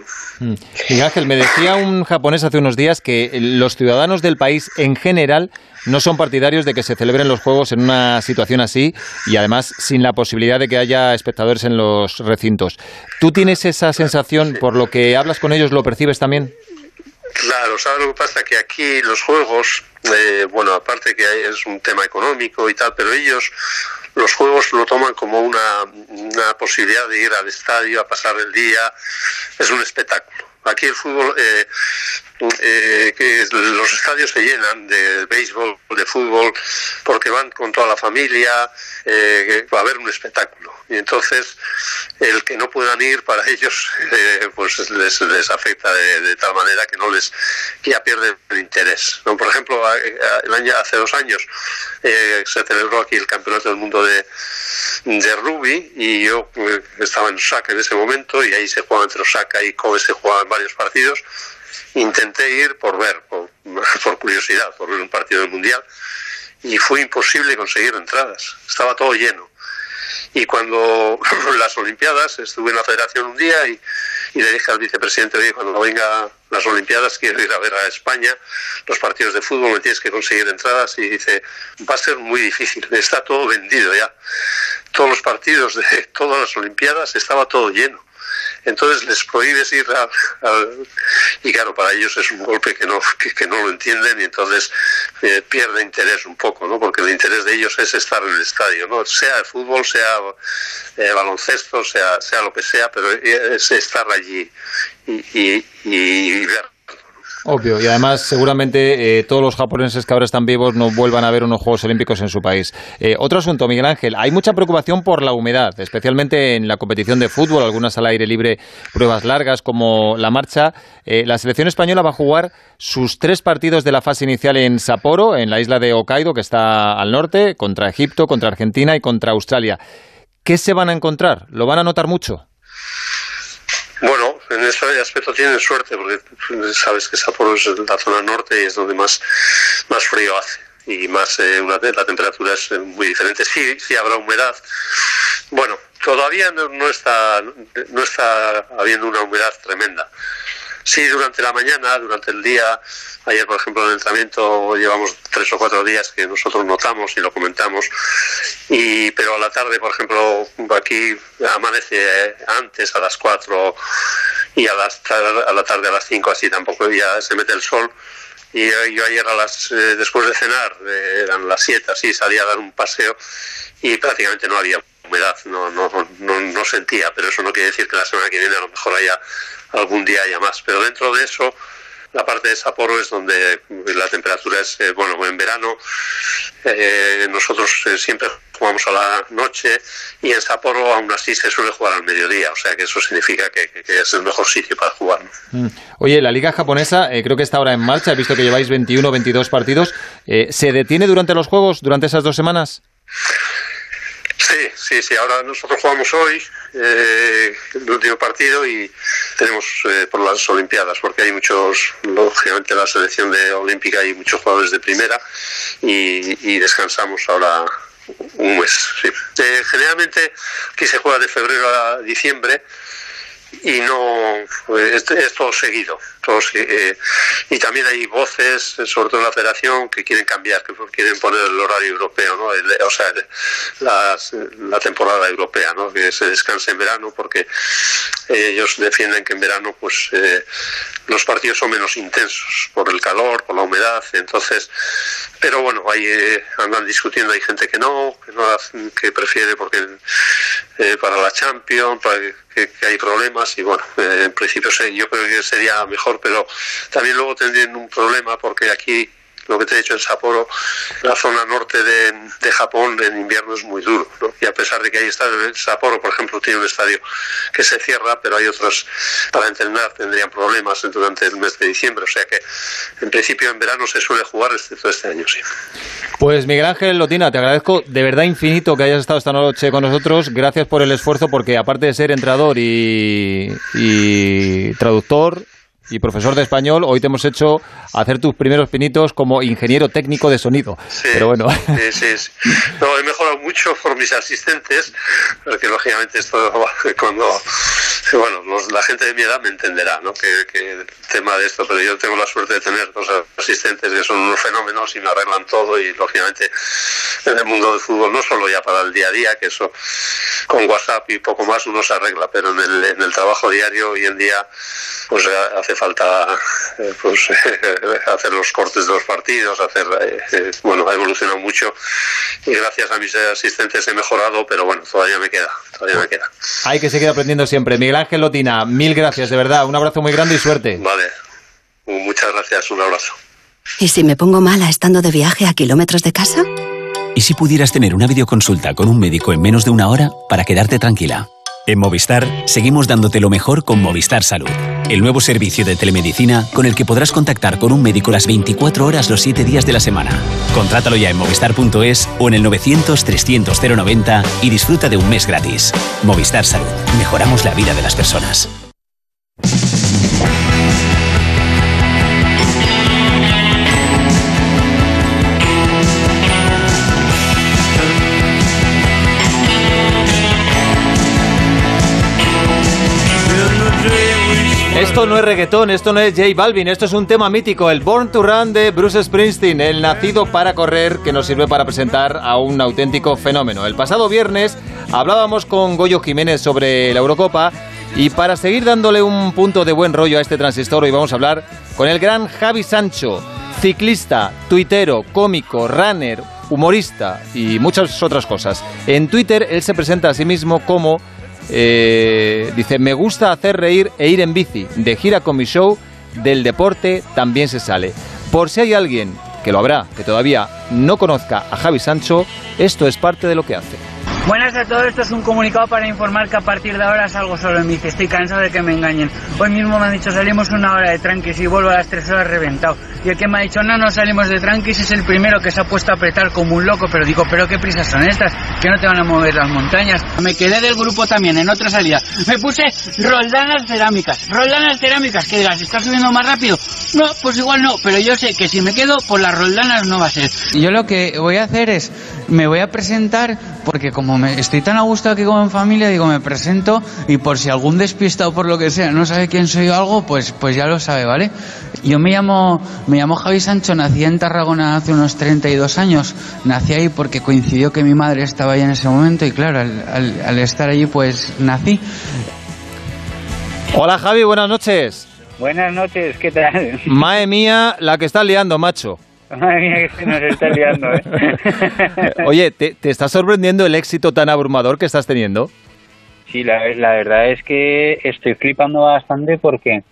Mm. Miguel Ángel, me decía un japonés hace unos días que los ciudadanos del país en general no son partidarios de que se celebren los Juegos en una situación así y además sin la posibilidad de que haya espectadores en los recintos. ¿Tú tienes esa sensación, por lo que hablas con ellos, lo percibes también? Claro, ¿sabes lo que pasa? Que aquí los juegos, eh, bueno, aparte que es un tema económico y tal, pero ellos los juegos lo toman como una, una posibilidad de ir al estadio a pasar el día, es un espectáculo. Aquí el fútbol, eh, eh, que los estadios se llenan de béisbol, de fútbol, porque van con toda la familia, eh, va a haber un espectáculo. Y entonces, el que no puedan ir para ellos, [laughs] eh, pues les, afecta de, tal manera que no les, ya pierden el interés. Por ejemplo, el año, hace dos años se celebró aquí el Campeonato del Mundo de, de rugby y yo estaba en Osaka en ese momento y ahí se jugaba entre Osaka y Kobe, se jugaban varios partidos intenté ir por ver, [laughs] por, curiosidad, por ver un partido del Mundial, y fue imposible conseguir entradas, estaba todo lleno. Y cuando [laughs] las Olimpiadas, estuve en la federación un día y, le dije al vicepresidente, oye, cuando venga las Olimpiadas quiero ir a ver a España los partidos de fútbol, me tienes que conseguir entradas y dice, va a ser muy difícil, está todo vendido ya. Todos los partidos de [laughs] todas las Olimpiadas estaba todo lleno entonces les prohíbes ir a, y claro para ellos es un golpe que no que, no lo entienden y entonces eh, pierde interés un poco no porque el interés de ellos es estar en el estadio no sea de fútbol sea eh, baloncesto sea sea lo que sea pero es estar allí y, y ver Obvio, y además seguramente eh, todos los japoneses que ahora están vivos no vuelvan a ver unos Juegos Olímpicos en su país. Eh, otro asunto, Miguel Ángel, hay mucha preocupación por la humedad, especialmente en la competición de fútbol, algunas al aire libre, pruebas largas como la marcha. Eh, la selección española va a jugar sus tres partidos de la fase inicial en Sapporo, en la isla de Hokkaido, que está al norte, contra Egipto, contra Argentina y contra Australia. ¿Qué se van a encontrar? ¿Lo van a notar mucho? Bueno, en ese aspecto tienen suerte, porque sabes que Sapporo es la zona norte y es donde más, más frío hace y más eh, una, la temperatura es muy diferente. Sí, sí habrá humedad. Bueno, todavía no, no, está no está habiendo una humedad tremenda. Sí, durante la mañana, durante el día, ayer por ejemplo en el entrenamiento llevamos tres o cuatro días que nosotros notamos y lo comentamos, y, pero a la tarde, por ejemplo, aquí amanece antes a las cuatro y a, las, a la tarde a las cinco así tampoco ya se mete el sol. Y yo ayer a las, eh, después de cenar, eh, eran las siete, así salía a dar un paseo y prácticamente no había humedad, no, no, no, no sentía, pero eso no quiere decir que la semana que viene a lo mejor haya algún día haya más. Pero dentro de eso, la parte de Sapporo es donde la temperatura es, eh, bueno, en verano eh, nosotros eh, siempre jugamos a la noche y en Sapporo aún así se suele jugar al mediodía, o sea que eso significa que, es el mejor sitio para jugar. Mm. Oye, la liga japonesa creo que está ahora en marcha, he visto que lleváis 21 o 22 partidos. ¿Se detiene durante los juegos, durante esas dos semanas? Sí, sí, sí. Ahora nosotros jugamos hoy eh, el último partido y tenemos eh, por las Olimpiadas, porque hay muchos, lógicamente la selección de olímpica hay muchos jugadores de primera y, descansamos ahora un mes. Sí. Eh, generalmente aquí se juega de febrero a diciembre y no es, es todo seguido todos, eh, y también hay voces sobre todo en la federación que quieren cambiar que quieren poner el horario europeo ¿no? o sea la temporada europea ¿no? que se descanse en verano porque ellos defienden que en verano pues eh, los partidos son menos intensos por el calor por la humedad entonces pero bueno ahí eh, andan discutiendo hay gente que no que no que prefiere porque para la Champions para que, hay problemas y bueno, eh, en principio yo creo que sería mejor, pero también luego tendrían un problema porque aquí lo que te he dicho en Sapporo, la zona norte de, Japón en invierno es muy duro. Y a pesar de que estadios en Sapporo, por ejemplo, tiene un estadio que se cierra, pero hay otros para entrenar tendrían problemas durante el mes de diciembre. O sea que en principio en verano se suele jugar, excepto este año, sí. Pues Miguel Ángel Lotina, te agradezco de verdad infinito que hayas estado esta noche con nosotros. Gracias por el esfuerzo, porque aparte de ser entrenador y, y traductor, y profesor de español, hoy te hemos hecho hacer tus primeros pinitos como ingeniero técnico de sonido. Pero bueno. Sí, sí, No, he mejorado mucho por mis asistentes, porque lógicamente esto [laughs] cuando bueno, la gente de mi edad me entenderá, ¿no? Que, el tema de esto, pero yo tengo la suerte de tener dos asistentes que son unos fenómenos y me arreglan todo y lógicamente en el mundo del fútbol no solo ya para el día a día, que eso con WhatsApp y poco más uno se arregla, pero en el, en el trabajo diario hoy en día pues hace falta eh, pues [laughs] hacer los cortes de los partidos, hacer eh, eh, bueno, ha evolucionado mucho y gracias a mis asistentes he mejorado, pero bueno, todavía me queda, todavía me queda. Hay que seguir aprendiendo siempre. Miguel Ángel Lotina, mil gracias, de verdad, un abrazo muy grande y suerte. Vale. Muchas gracias, un abrazo. ¿Y si me pongo mala estando de viaje a kilómetros de casa? ¿Y si pudieras tener una videoconsulta con un médico en menos de una hora para quedarte tranquila? En Movistar seguimos dándote lo mejor con Movistar Salud, el nuevo servicio de telemedicina con el que podrás contactar con un médico las 24 horas los 7 días de la semana. Contrátalo ya en movistar.es o en el 900 300 090 y disfruta de un mes gratis. Movistar Salud, mejoramos la vida de las personas. Esto no es reggaetón, esto no es J Balvin, esto es un tema mítico, el Born to Run de Bruce Springsteen, el nacido para correr que nos sirve para presentar a un auténtico fenómeno. El pasado viernes hablábamos con Goyo Jiménez sobre la Eurocopa y para seguir dándole un punto de buen rollo a este transistor hoy vamos a hablar con el gran Javi Sancho, ciclista, tuitero, cómico, runner, humorista y muchas otras cosas. En Twitter él se presenta a sí mismo como eh, dice, me gusta hacer reír e ir en bici. De gira con mi show, del deporte también se sale. Por si hay alguien, que lo habrá, que todavía no conozca a Javi Sancho, esto es parte de lo que hace. Buenas a todos, esto es un comunicado para informar que a partir de ahora salgo solo en bici. Estoy cansado de que me engañen. Hoy mismo me han dicho salimos una hora de tranquis y vuelvo a las tres horas reventado. Y el que me ha dicho no, no salimos de tranquis es el primero que se ha puesto a apretar como un loco. Pero digo, ¿pero qué prisas son estas? Que no te van a mover las montañas. Me quedé del grupo también en otra salida. Me puse roldanas cerámicas. Roldanas cerámicas. Que digas, ¿estás subiendo más rápido? No, pues igual no. Pero yo sé que si me quedo, por las roldanas no va a ser. Yo lo que voy a hacer es, me voy a presentar porque como me estoy tan a gusto aquí como en familia, digo, me presento y por si algún despistado por lo que sea no sabe quién soy o algo, pues, pues ya lo sabe, ¿vale? Yo me llamo, me llamo Javi Sancho, nací en Tarragona hace unos 32 años. Nací ahí porque coincidió que mi madre estaba ahí en ese momento y claro, al, al estar allí pues nací. Hola Javi, buenas noches. Buenas noches, ¿qué tal? Mae mía, la que está liando, macho. Madre mía, que se nos está liando, ¿eh? [laughs] Oye, ¿te, ¿te está sorprendiendo el éxito tan abrumador que estás teniendo? Sí, la, la verdad es que estoy flipando bastante porque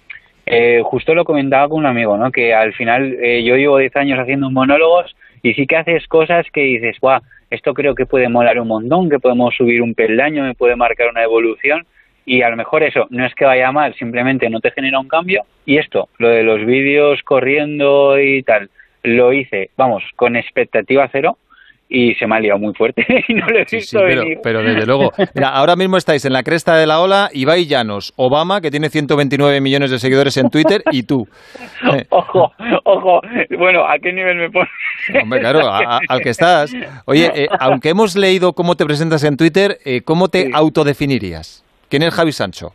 eh, justo lo comentaba con un amigo, ¿no? Que al final eh, yo llevo 10 años haciendo monólogos y sí que haces cosas que dices, guau, esto creo que puede molar un montón, que podemos subir un peldaño, me puede marcar una evolución y a lo mejor eso no es que vaya mal, simplemente no te genera un cambio y esto, lo de los vídeos corriendo y tal, lo hice, vamos, con expectativa cero y se me ha liado muy fuerte [laughs] y no lo he visto pero, venir. pero desde luego. [laughs] Mira, ahora mismo estáis en la cresta de la ola, Ibai Llanos, Obama, que tiene 129 millones de seguidores en Twitter, y tú. [laughs] Ojo, ojo, bueno, ¿a qué nivel me pones? Hombre, claro, a- a- al que estás. Oye, eh, aunque hemos leído cómo te presentas en Twitter, eh, ¿cómo te autodefinirías? ¿Quién es Javi Sancho?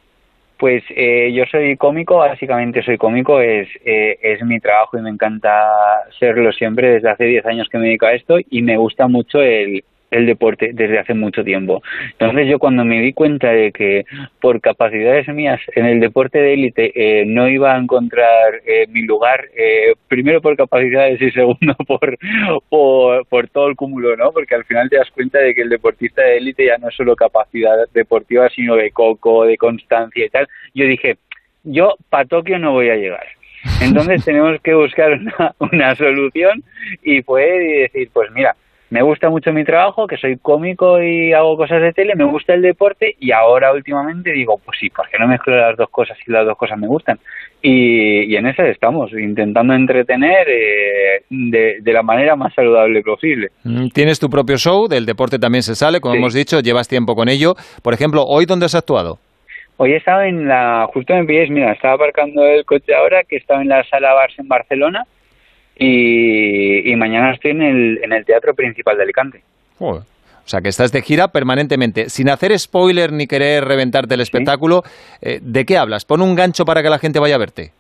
Pues eh, yo soy cómico, básicamente soy cómico, es, eh, es mi trabajo y me encanta serlo siempre desde hace 10 años que me dedico a esto y me gusta mucho el, el deporte desde hace mucho tiempo. Entonces yo cuando me di cuenta de que por capacidades mías en el deporte de élite eh, no iba a encontrar eh, mi lugar, eh, primero por capacidades y [laughs] segundo por, por, por todo el cúmulo, ¿no? Porque al final te das cuenta de que el deportista de élite ya no es solo capacidad deportiva, sino de coco, de constancia y tal. Yo dije, yo para Tokio no voy a llegar. Entonces [laughs] tenemos que buscar una, una solución y fue decir, pues mira, me gusta mucho mi trabajo, que soy cómico y hago cosas de tele, me gusta el deporte y ahora últimamente digo, pues sí, ¿por qué no mezclo las dos cosas si las dos cosas me gustan? Y, y en eso estamos, intentando entretener eh, de, de la manera más saludable posible. Mm, Tienes tu propio show, del deporte también se sale, como Sí. hemos dicho, llevas tiempo con ello. Por ejemplo, ¿hoy dónde has actuado? Hoy he estado en la, justo me pilláis, mira, estaba aparcando el coche ahora, que estaba en la sala Bars en Barcelona y, y mañana estoy en el, en el Teatro Principal de Alicante. Joder. O sea, que estás de gira permanentemente. Sin hacer spoiler ni querer reventarte el espectáculo, eh, ¿de qué hablas? Pon un gancho para que la gente vaya a verte.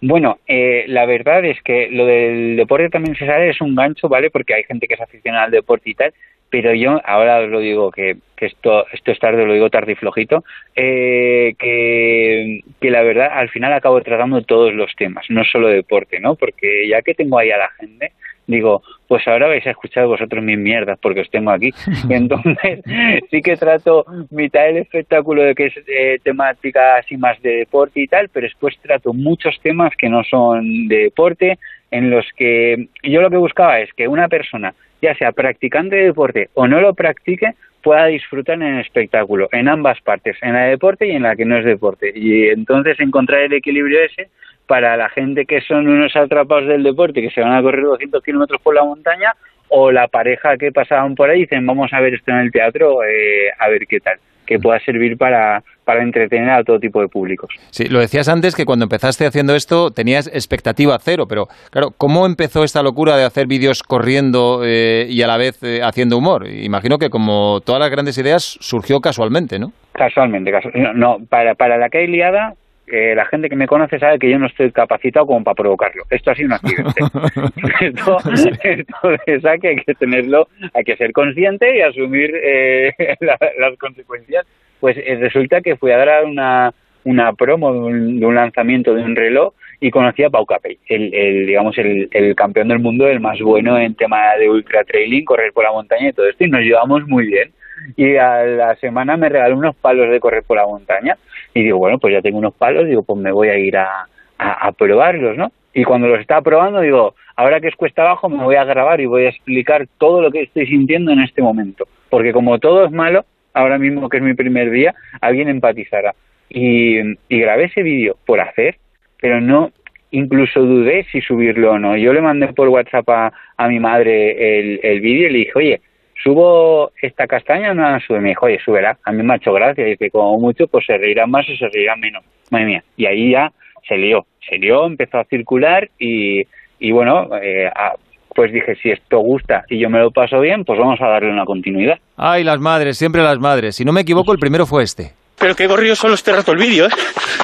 Bueno, eh, la verdad es que lo del deporte también se sabe, es un gancho, ¿vale? Porque hay gente que es aficionada al deporte y tal, pero yo ahora os lo digo que, que esto, esto es tarde, lo digo tarde y flojito, eh, que, que la verdad al final acabo tratando todos los temas, no solo deporte, ¿no? Porque ya que tengo ahí a la gente, digo, pues ahora vais a escuchar vosotros mis mierdas porque os tengo aquí. [laughs] Entonces sí que trato mitad del espectáculo de que es eh, temática así más de deporte y tal, pero después trato muchos temas que no son de deporte, en los que yo lo que buscaba es que una persona, ya sea practicante de deporte o no lo practique, pueda disfrutar en el espectáculo, en ambas partes, en la de deporte y en la que no es deporte. Y entonces encontrar el equilibrio ese para la gente que son unos atrapados del deporte, que se van a correr 200 kilómetros por la montaña, o la pareja que pasaban por ahí dicen, vamos a ver esto en el teatro, eh, a ver qué tal, que pueda servir para, para entretener a todo tipo de públicos. Sí, lo decías antes que cuando empezaste haciendo esto tenías expectativa cero, pero claro, ¿cómo empezó esta locura de hacer vídeos corriendo eh, y a la vez eh, haciendo humor? Imagino que como todas las grandes ideas surgió casualmente, ¿no? Casualmente, casu- no, no, para, para la que hay liada, eh, la gente que me conoce sabe que yo no estoy capacitado como para provocarlo. Esto ha sido un accidente. [laughs] esto, de hay que tenerlo, hay que ser consciente y asumir eh, [laughs] la- las consecuencias. Pues eh, resulta que fui a dar una, una promo de un, de un lanzamiento de un reloj y conocí a Pau Capell, el, el, digamos el, el campeón del mundo, el más bueno en tema de ultra trailing, correr por la montaña y todo esto, y nos llevamos muy bien. Y a la semana me regaló unos palos de correr por la montaña y digo, bueno, pues ya tengo unos palos, digo, pues me voy a ir a, a, probarlos, ¿no? Y cuando los estaba probando, digo, ahora que es cuesta abajo, me voy a grabar y voy a explicar todo lo que estoy sintiendo en este momento. Porque como todo es malo, ahora mismo que es mi primer día, alguien empatizará. Y, y grabé ese vídeo por hacer, pero no, incluso dudé si subirlo o no. Yo le mandé por WhatsApp a, a mi madre el, el vídeo y le dije, oye, ¿subo esta castaña no la sube? Me dijo, oye, súbela. A mí me ha hecho gracia. Y que como mucho, pues se reirán más o se reirán menos. Madre mía. Y ahí ya se lió. Se lió, empezó a circular y, y bueno, eh, a- pues dije, si esto gusta y yo me lo paso bien, pues vamos a darle una continuidad. Ay, las madres, siempre las madres. Si no me equivoco, el primero fue este. Pero que he corrido solo este rato el vídeo, ¿eh?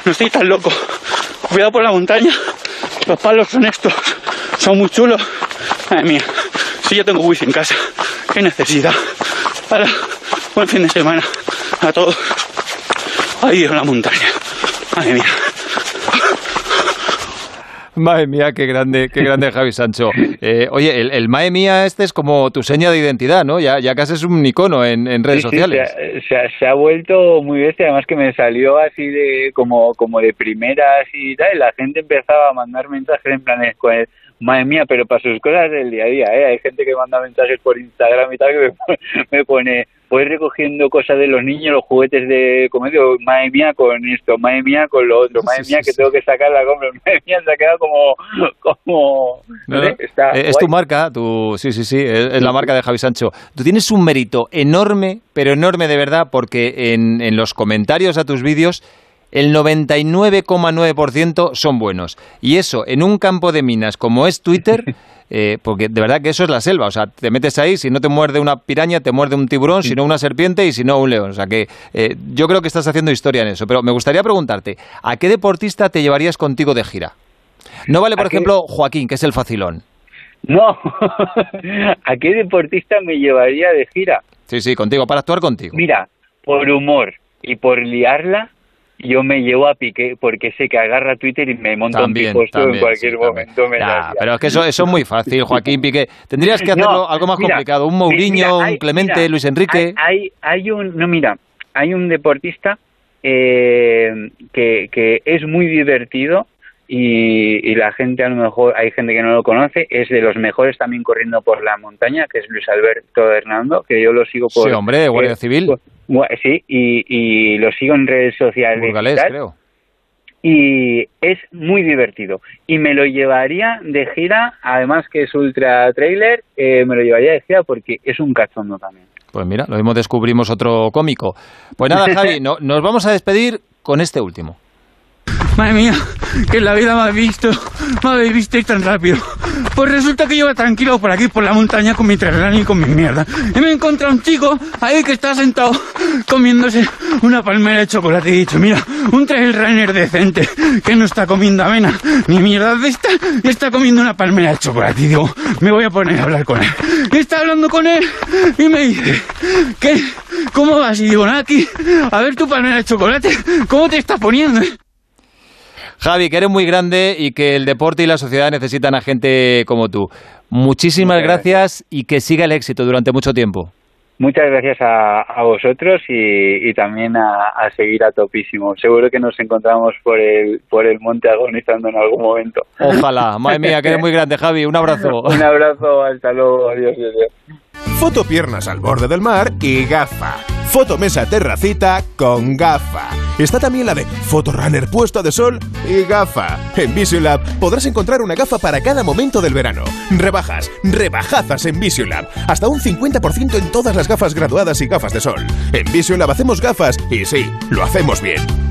No estoy tan loco. Cuidado por la montaña. Los palos son estos. Son muy chulos. Madre mía. Si yo tengo wifi en casa. Qué necesidad. Hala. Buen fin de semana. A todos. Ahí en la montaña. Madre mía. Madre mía, qué grande, qué grande Javi Sancho. Eh, oye, el, el Madre mía este es como tu seña de identidad, ¿no? Ya, ya casi es un icono en, en redes Sí, sí, sociales. se, ha, se ha- se ha vuelto muy bestia, además que me salió así de como como de primeras y tal, y la gente empezaba a mandar mensajes en plan, de, pues, madre mía, pero para sus cosas del día a día, ¿eh? Hay gente que manda mensajes por Instagram y tal que me pone, [laughs] me pone voy recogiendo cosas de los niños, los juguetes de comedia, madre mía con esto, madre mía con lo otro, madre mía que tengo que sacar la compra, [laughs] madre mía se ha quedado como, como, No, está eh, es tu marca, tu, sí, sí, sí, es, es la marca de Javi Sancho. Tú tienes un mérito enorme, pero enorme de verdad, porque en, en los comentarios a tus vídeos el 99,9% son buenos. Y eso, en un campo de minas como es Twitter, [laughs] eh, porque de verdad que eso es la selva. O sea, te metes ahí, si no te muerde una piraña, te muerde un tiburón, si no una serpiente y si no un león. O sea que eh, yo creo que estás haciendo historia en eso. Pero me gustaría preguntarte, ¿a qué deportista te llevarías contigo de gira? No vale, por ejemplo, Joaquín, que es el facilón. No, [laughs] ¿a qué deportista me llevaría de gira? Sí, sí, contigo, para actuar contigo. Mira, por humor y por liarla, yo me llevo a Piqué porque sé que agarra Twitter y me monta También, un piposto en cualquier sí, momento. Me pero es que eso, eso es muy fácil, Joaquín Piqué. Tendrías que [laughs] No, hacerlo algo más mira, complicado. Un Mourinho, mira, un Clemente, mira, Luis Enrique. Hay, hay, hay un, no mira, hay un deportista eh, que, que es muy divertido y, y la gente a lo mejor, hay gente que no lo conoce, es de los mejores también corriendo por la montaña, que es Luis Alberto Hernando, que yo lo sigo por... Sí, hombre, Guardia eh, Civil. Sí, y, y lo sigo en redes sociales. y Burgalés, tal creo. y es muy divertido. Y me lo llevaría de gira, además que es ultra trailer, eh, me lo llevaría de gira porque es un cachondo también. Pues mira, lo mismo descubrimos otro cómico. Pues nada, [laughs] Javi, no- nos vamos a despedir con este último. Madre mía, que en la vida me habéis visto, me habéis visto tan rápido. Pues resulta que yo iba tranquilo por aquí, por la montaña, con mi terreno y con mi mierda. Y me he encontrado un chico ahí que está sentado comiéndose una palmera de chocolate y he dicho, mira, un trail runner decente, que no está comiendo avena ni mierda de esta, y está comiendo una palmera de chocolate. Y digo, me voy a poner a hablar con él. Y está hablando con él y me dice, ¿qué? ¿Cómo vas? Y digo, nada, aquí, a ver tu palmera de chocolate, ¿cómo te estás poniendo? Javi, que eres muy grande y que el deporte y la sociedad necesitan a gente como tú. Muchísimas gracias y que siga el éxito durante mucho tiempo. Muchas gracias a, a vosotros y, y también a, a seguir a topísimo. Seguro que nos encontramos por el, por el monte agonizando en algún momento. Ojalá. [laughs] Madre mía, que eres muy grande, Javi. Un abrazo. [laughs] Un abrazo, hasta luego, adiós. adiós, adiós. Foto piernas al borde del mar y gafa. Foto mesa terracita con gafa. Está también la de foto runner puesta de sol y gafa. En Visiolab podrás encontrar una gafa para cada momento del verano. Rebajas, rebajazas en Visiolab. Hasta un 50% en todas las gafas graduadas y gafas de sol. En Visiolab hacemos gafas y sí, lo hacemos bien.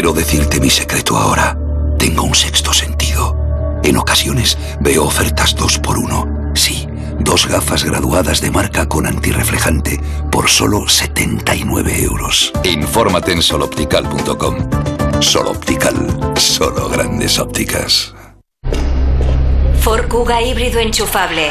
Quiero decirte mi secreto ahora. Tengo un sexto sentido. En ocasiones veo ofertas dos por uno. Sí, dos gafas graduadas de marca con antirreflejante por solo 79 euros. Infórmate en soloptical.com. Soloptical, solo grandes ópticas. Ford Kuga híbrido enchufable.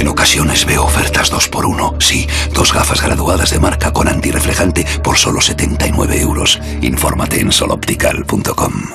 En ocasiones veo ofertas dos por uno. Sí, dos gafas graduadas de marca con antirreflejante por solo 79 euros. Infórmate en soloptical.com.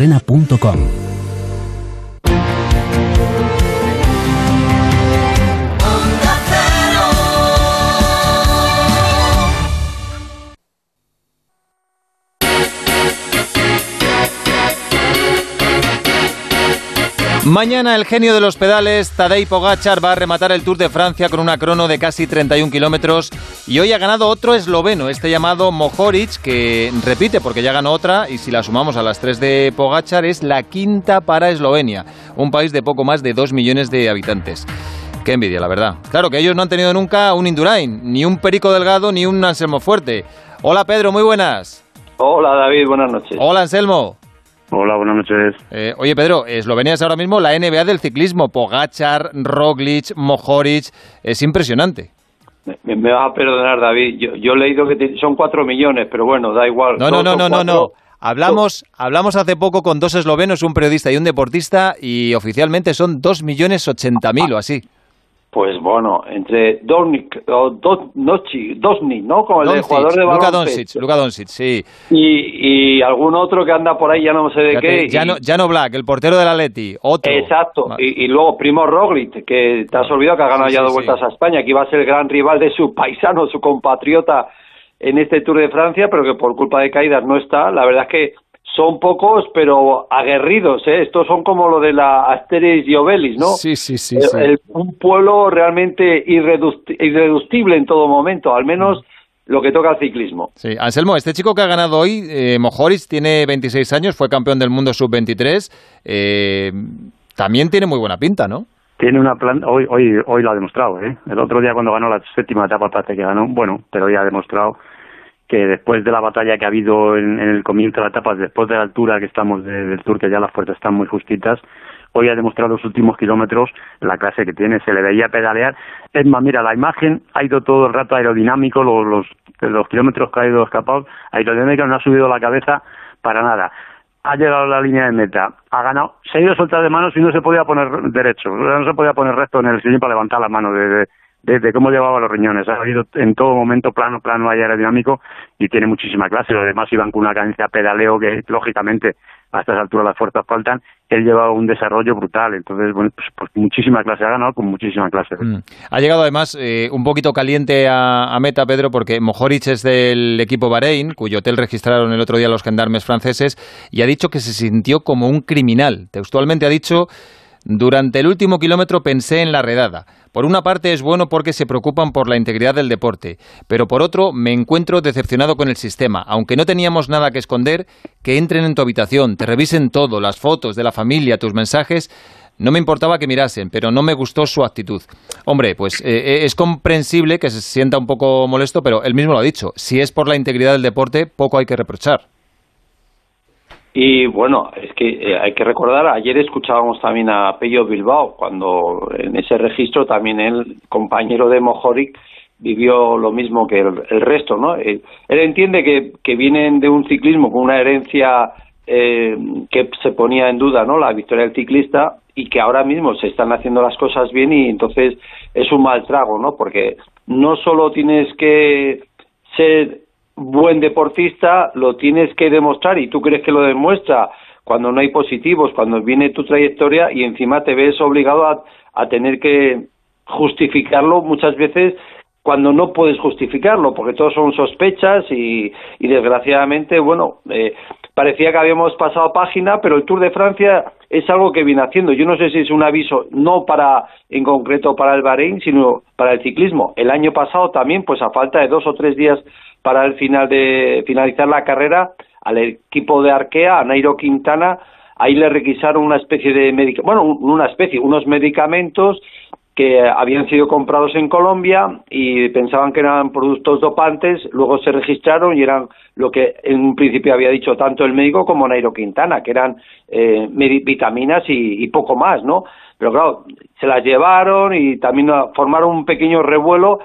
matoansorena.com. Mañana el genio de los pedales, Tadej Pogachar, va a rematar el Tour de Francia con una crono de casi 31 kilómetros y hoy ha ganado otro esloveno, este llamado Mohoric, que repite porque ya ganó otra y si la sumamos a las tres de Pogachar es la quinta para Eslovenia, un país de poco más de 2 millones de habitantes. Qué envidia, la verdad. Claro que ellos no han tenido nunca un Indurain, ni un Perico Delgado, ni un Anselmo Fuerte. Hola Pedro, muy buenas. Hola David, buenas noches. Hola Anselmo. Hola, buenas noches. Eh, oye, Pedro, Eslovenia es ahora mismo la NBA del ciclismo. Pogachar, Roglic, Mohoric. Es impresionante. Me, me vas a perdonar, David. Yo, yo he leído que te- son cuatro millones, pero bueno, da igual. No, no, no, no, no, no. Hablamos, hablamos hace poco con dos eslovenos, un periodista y un deportista, y oficialmente son dos millones ochenta mil o así. Pues bueno, entre Dornik, o Do- Nochi, Dosni, ¿no? Como el Doncic, jugador de Luka. Doncic, Luka Doncic, sí. Y, y algún otro que anda por ahí, ya no sé de Fíjate, qué. y- Jano, Jano Black, el portero del Atleti, otro. Exacto. Y, y luego Primo Roglic, que te has olvidado que ha ganado Sí, ya dos sí. vueltas a España, que iba a ser el gran rival de su [laughs] paisano, su compatriota en este Tour de Francia, pero que por culpa de caídas no está. La verdad es que son pocos, pero aguerridos, ¿eh? Estos son como lo de la Asteris y Obelis, ¿no? Sí, sí, sí. El- sí. el- un pueblo realmente irreducti- irreductible en todo momento, al menos lo que toca al ciclismo. Sí, Anselmo, este chico que ha ganado hoy, eh, Mohoric, tiene 26 años, fue campeón del mundo sub-23, eh, también tiene muy buena pinta, ¿no? Tiene una plan hoy hoy hoy lo ha demostrado, ¿eh? El otro día cuando ganó la séptima etapa parece que ganó, bueno, pero hoy ha demostrado que después de la batalla que ha habido en, el comienzo de la etapa, después de la altura que estamos de- del Tour, que ya las fuerzas están muy justitas, hoy ha demostrado los últimos kilómetros la clase que tiene, se le veía pedalear. Es más, mira, la imagen ha ido todo el rato aerodinámico, los, los, los kilómetros que ha ido escapados, aerodinámico no ha subido la cabeza para nada ha llegado a la línea de meta, ha ganado, se ha ido soltar de manos y no se podía poner derecho, no se podía poner recto en el sillón para levantar las manos de, de, de- de cómo llevaba los riñones. Ha ido en todo momento plano, plano, aerodinámico y tiene muchísima clase. Los demás iban con una cadencia pedaleo que, lógicamente, a estas alturas las fuerzas faltan. Él lleva un desarrollo brutal, entonces, bueno, pues, pues muchísima clase, ha ganado con muchísima clase. Mm. Ha llegado además eh, un poquito caliente a, meta, Pedro, porque Mohoric es del equipo Bahrein, cuyo hotel registraron el otro día los gendarmes franceses, y ha dicho que se sintió como un criminal. Textualmente ha dicho, durante el último kilómetro pensé en la redada. Por una parte es bueno porque se preocupan por la integridad del deporte, pero por otro me encuentro decepcionado con el sistema. Aunque no teníamos nada que esconder, que entren en tu habitación, te revisen todo, las fotos de la familia, tus mensajes. No me importaba que mirasen, pero no me gustó su actitud. Hombre, pues eh, es comprensible que se sienta un poco molesto, pero él mismo lo ha dicho. Si es por la integridad del deporte, poco hay que reprochar. Y bueno, es que eh, hay que recordar, ayer escuchábamos también a Pello Bilbao, cuando en ese registro también él, compañero de Mojoric, vivió lo mismo que el, el resto, ¿no? Él, él entiende que, que vienen de un ciclismo con una herencia eh, que se ponía en duda, ¿no? La victoria del ciclista y que ahora mismo se están haciendo las cosas bien y entonces es un mal trago, ¿no? Porque no solo tienes que ser buen deportista, lo tienes que demostrar y tú crees que lo demuestra cuando no hay positivos, cuando viene tu trayectoria y encima te ves obligado a, tener que justificarlo muchas veces cuando no puedes justificarlo, porque todos son sospechas y, y desgraciadamente, bueno, eh, parecía que habíamos pasado página, pero el Tour de Francia es algo que viene haciendo. Yo no sé si es un aviso no para en concreto para el Bahrein, sino para el ciclismo. El año pasado también, pues a falta de dos o tres días para el final de finalizar la carrera, al equipo de Arkea, a Nairo Quintana, ahí le requisaron una especie de bueno, una especie, unos medicamentos que habían sido comprados en Colombia y pensaban que eran productos dopantes, luego se registraron y eran lo que en un principio había dicho tanto el médico como Nairo Quintana, que eran eh, vitaminas y, y, poco más, ¿no? Pero claro, se las llevaron y también formaron un pequeño revuelo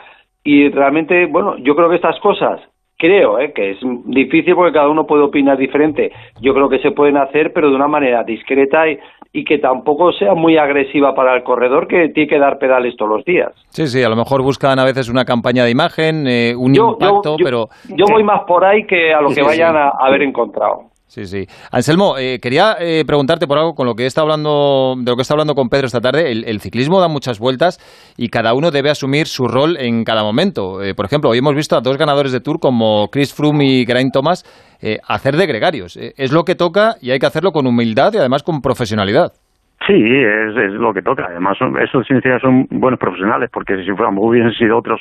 y realmente, bueno, yo creo que estas cosas creo ¿eh? que es difícil porque cada uno puede opinar diferente. Yo creo que se pueden hacer, pero de una manera discreta y, y que tampoco sea muy agresiva para el corredor que tiene que dar pedales todos los días. Sí, sí, a lo mejor buscan a veces una campaña de imagen, eh, un impacto, pero... Yo voy más por ahí que a lo que vayan a haber encontrado. Sí, sí. Anselmo, eh, quería eh, preguntarte por algo con lo que está hablando, de lo que está hablando con Pedro esta tarde. El, ciclismo da muchas vueltas y cada uno debe asumir su rol en cada momento. Eh, por ejemplo, hoy hemos visto a dos ganadores de Tour como Chris Froome y Geraint Thomas hacer de gregarios. es lo que toca y hay que hacerlo con humildad y además con profesionalidad. Sí, es, es lo que toca. Además, eso significa que son buenos profesionales, porque si fueran, hubiesen sido otros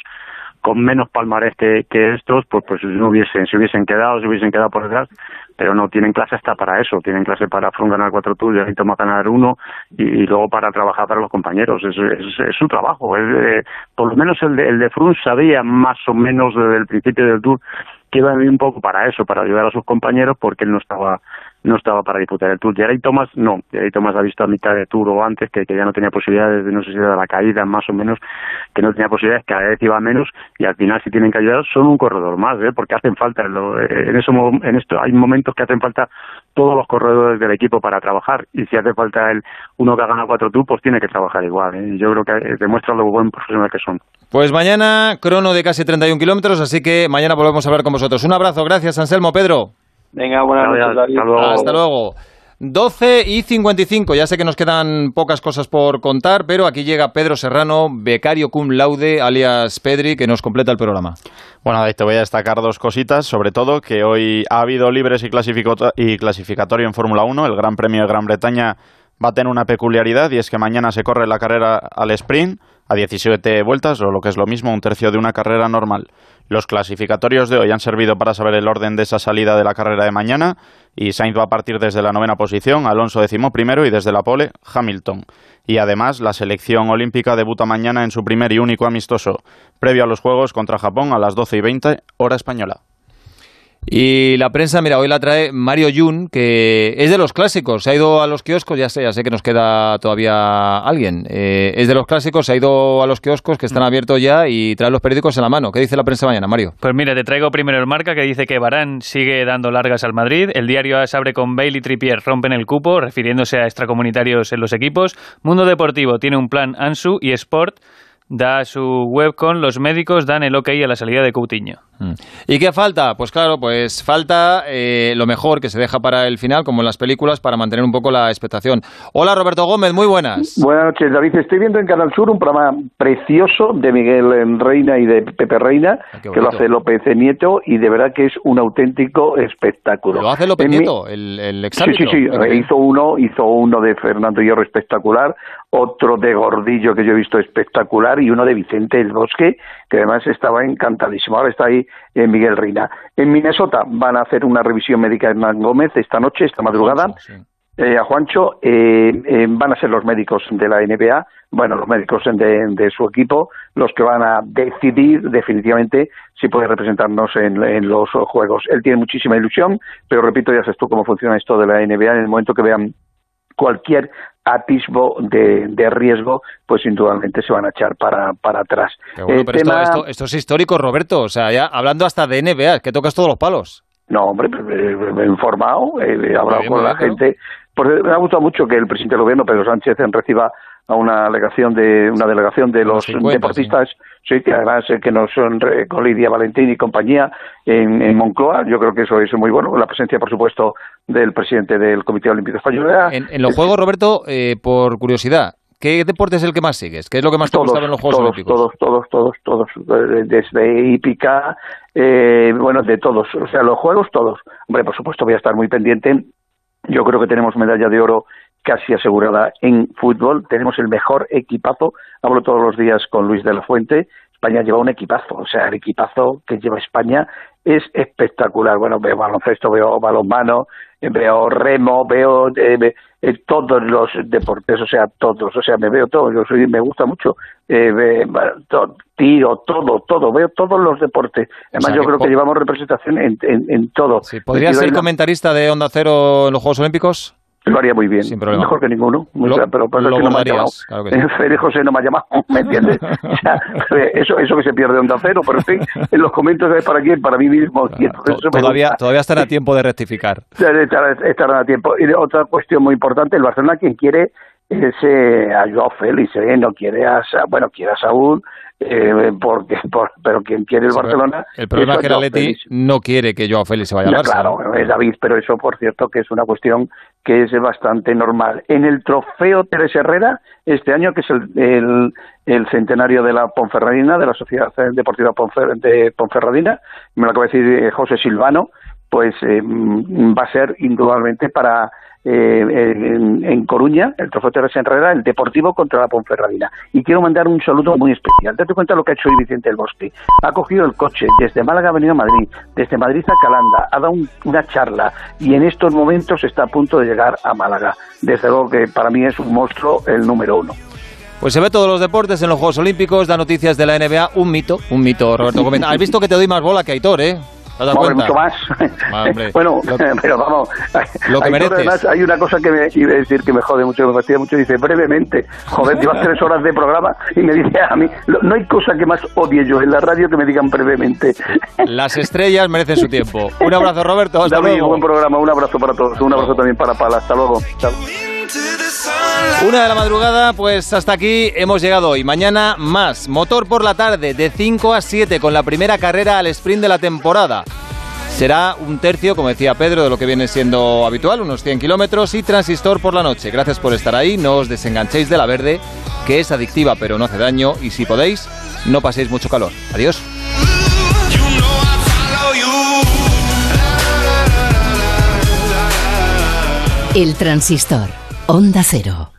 con menos palmarés que, estos, pues pues no hubiesen, se hubiesen quedado, se hubiesen quedado por detrás, pero no tienen clase hasta para eso, tienen clase para Frun ganar cuatro tours y Toma ganar uno y, luego para trabajar para los compañeros, es, es, su trabajo, es, por lo menos el de, el de Frun sabía más o menos desde el principio del tour que iba a venir un poco para eso, para ayudar a sus compañeros porque él no estaba no estaba para disputar el Tour. Jerry Thomas no, Jerry Thomas ha visto a mitad de Tour o antes que, ya no tenía posibilidades, de, no sé si era la caída más o menos, que no tenía posibilidades, cada vez iba menos y al final si tienen que ayudar son un corredor más, ¿eh? porque hacen falta, en, eso, en esto hay momentos que hacen falta todos los corredores del equipo para trabajar y si hace falta el uno que ha ganado cuatro Tours pues tiene que trabajar igual. ¿eh? Yo creo que demuestra lo buen profesional que son. Pues mañana crono de casi 31 kilómetros, así que mañana volvemos a hablar con vosotros. Un abrazo, gracias Anselmo, Pedro. Venga, buenas noches. Hasta luego. 12 y 55. Ya sé que nos quedan pocas cosas por contar, pero aquí llega Pedro Serrano, becario cum laude, alias Pedri, que nos completa el programa. Bueno, te voy a destacar dos cositas, sobre todo que hoy ha habido libres y, y clasificatorio en Fórmula 1. El Gran Premio de Gran Bretaña va a tener una peculiaridad y es que mañana se corre la carrera al sprint a 17 vueltas, o lo que es lo mismo, un tercio de una carrera normal. Los clasificatorios de hoy han servido para saber el orden de esa salida de la carrera de mañana y Sainz va a partir desde la novena posición, Alonso decimó primero y desde la pole Hamilton. Y además la selección olímpica debuta mañana en su primer y único amistoso, previo a los Juegos contra Japón a las 12 y 20 hora española. Y la prensa, mira, hoy la trae Mario Jun, que es de los clásicos, se ha ido a los kioscos, ya sé, ya sé que nos queda todavía alguien, eh, es de los clásicos, se ha ido a los kioscos que están mm. abiertos ya y trae los periódicos en la mano. ¿Qué dice la prensa mañana, Mario? Pues mira, te traigo primero el marca que dice que Barán sigue dando largas al Madrid, el diario se abre con Bale y Trippier rompen el cupo, refiriéndose a extracomunitarios en los equipos, Mundo Deportivo tiene un plan Ansu y Sport da su web con los médicos dan el ok a la salida de Coutinho. Mm. ¿Y qué falta? Pues claro, pues falta eh, lo mejor que se deja para el final, como en las películas, para mantener un poco la expectación. Hola Roberto Gómez, muy buenas. Buenas noches, David. Estoy viendo en Canal Sur un programa precioso de Miguel Reina y de Pepe Reina, ah, que lo hace López Nieto, y de verdad que es un auténtico espectáculo. ¿Lo hace López Nieto, el, el Sí, sí, sí. Hizo uno, hizo uno de Fernando Hierro espectacular, otro de Gordillo que yo he visto espectacular y uno de Vicente el Bosque, que además estaba encantadísimo. Ahora está ahí en Miguel Reina. En Minnesota van a hacer una revisión médica de Hernán Gómez esta noche, esta madrugada. Eh, a Juancho eh, eh, van a ser los médicos de la NBA, bueno, los médicos de, su equipo, los que van a decidir definitivamente si puede representarnos en, en, los juegos. Él tiene muchísima ilusión, pero repito, ya sabes tú cómo funciona esto de la NBA en el momento que vean cualquier atisbo de, de, riesgo, pues indudablemente se van a echar para, para atrás. esto, esto, es histórico, Roberto. O sea, ya hablando hasta de NBA, que tocas todos los palos. No, hombre, me he informado, he hablado con la gente. Porque me ha gustado mucho que el presidente del gobierno, Pedro Sánchez, reciba a una delegación de una delegación de los deportistas sí. Que además eh, que nos son con Lidia Valentín y compañía en, Moncloa yo creo que eso es muy bueno la presencia por supuesto del presidente del Comité Olímpico Español en, los Juegos Roberto eh, por curiosidad ¿Qué deporte es el que más sigues? ¿Qué es lo que más te gusta en los Juegos Olímpicos? Todos, todos, todos, todos. Desde hípica, eh, bueno, de todos. O sea, los Juegos, todos. Hombre, por supuesto, voy a estar muy pendiente. Yo creo que tenemos medalla de oro casi asegurada en fútbol. Tenemos el mejor equipazo. Hablo todos los días con Luis de la Fuente. España lleva un equipazo, o sea, el equipazo que lleva España es espectacular. Bueno, veo baloncesto, veo balonmano, veo remo, veo eh, eh, todos los deportes, o sea, todos, o sea, me veo todo. Yo soy, me gusta mucho eh, tiro, todo, todo, veo todos los deportes. Además, yo creo que llevamos representación en, en, todo. ¿Podría ser comentarista de Onda Cero en los Juegos Olímpicos? Lo haría muy bien. Mejor que ninguno. pero pasa que no me ha llamado. Claro [laughs] José no me ha llamado, [laughs] ¿me entiendes? [laughs] eso, eso que se pierde onda cero, pero en fin, en los comentarios es para quién, para mí mismo. todavía, todavía estará a tiempo de rectificar. Estará, a tiempo. Y otra cuestión muy importante, el Barcelona quien quiere es eh, a Joao Félix, eh, no quiere a, bueno, quiere a Saúl, eh, porque, pero quien quiere el Barcelona. El problema es que el Atleti no quiere que Joao Félix se vaya al Barça. Claro, es David, pero eso, por cierto, que es una cuestión que es bastante normal. En el trofeo Teres Herrera, este año, que es el, el, centenario de la Ponferradina, de la Sociedad Deportiva de Ponferradina, me lo acaba de decir eh, José Silvano, pues eh, va a ser indudablemente para eh, en, Coruña, el trofeo Teresa Herrera, el Deportivo contra la Ponferradina. Y quiero mandar un saludo muy especial. Date cuenta lo que ha hecho hoy Vicente del Bosque. Ha cogido el coche desde Málaga ha venido a Madrid, desde Madrid a Calanda, ha dado una charla y en estos momentos está a punto de llegar a Málaga. Desde luego que para mí es un monstruo el número uno. Pues se ve todos los deportes en los Juegos Olímpicos, da noticias de la NBA, un mito, un mito, Roberto Gómez. Has visto que te doy más bola que Aitor, ¿eh? Vamos, mucho más. Ah, [laughs] bueno, [laughs] pero vamos. Lo que hay, además, hay una cosa que me iba a decir que me jode mucho, que me fastidia mucho. Dice brevemente, joder, llevas tres horas de programa y me dice a mí, no hay cosa que más odie yo en la radio que me digan brevemente. [laughs] Las estrellas merecen su tiempo. Un abrazo, Roberto. Hasta David, luego. buen programa. Un abrazo para todos. Un abrazo también para Pala. Hasta luego. Una de la madrugada, pues hasta aquí hemos llegado hoy. Mañana más. Motor por la tarde, de 5 a 7, con la primera carrera al sprint de la temporada. Será un tercio, como decía Pedro, de lo que viene siendo habitual, unos 100 kilómetros, y transistor por la noche. Gracias por estar ahí, no os desenganchéis de la verde, que es adictiva pero no hace daño, y si podéis, no paséis mucho calor. Adiós. El transistor. Onda Cero.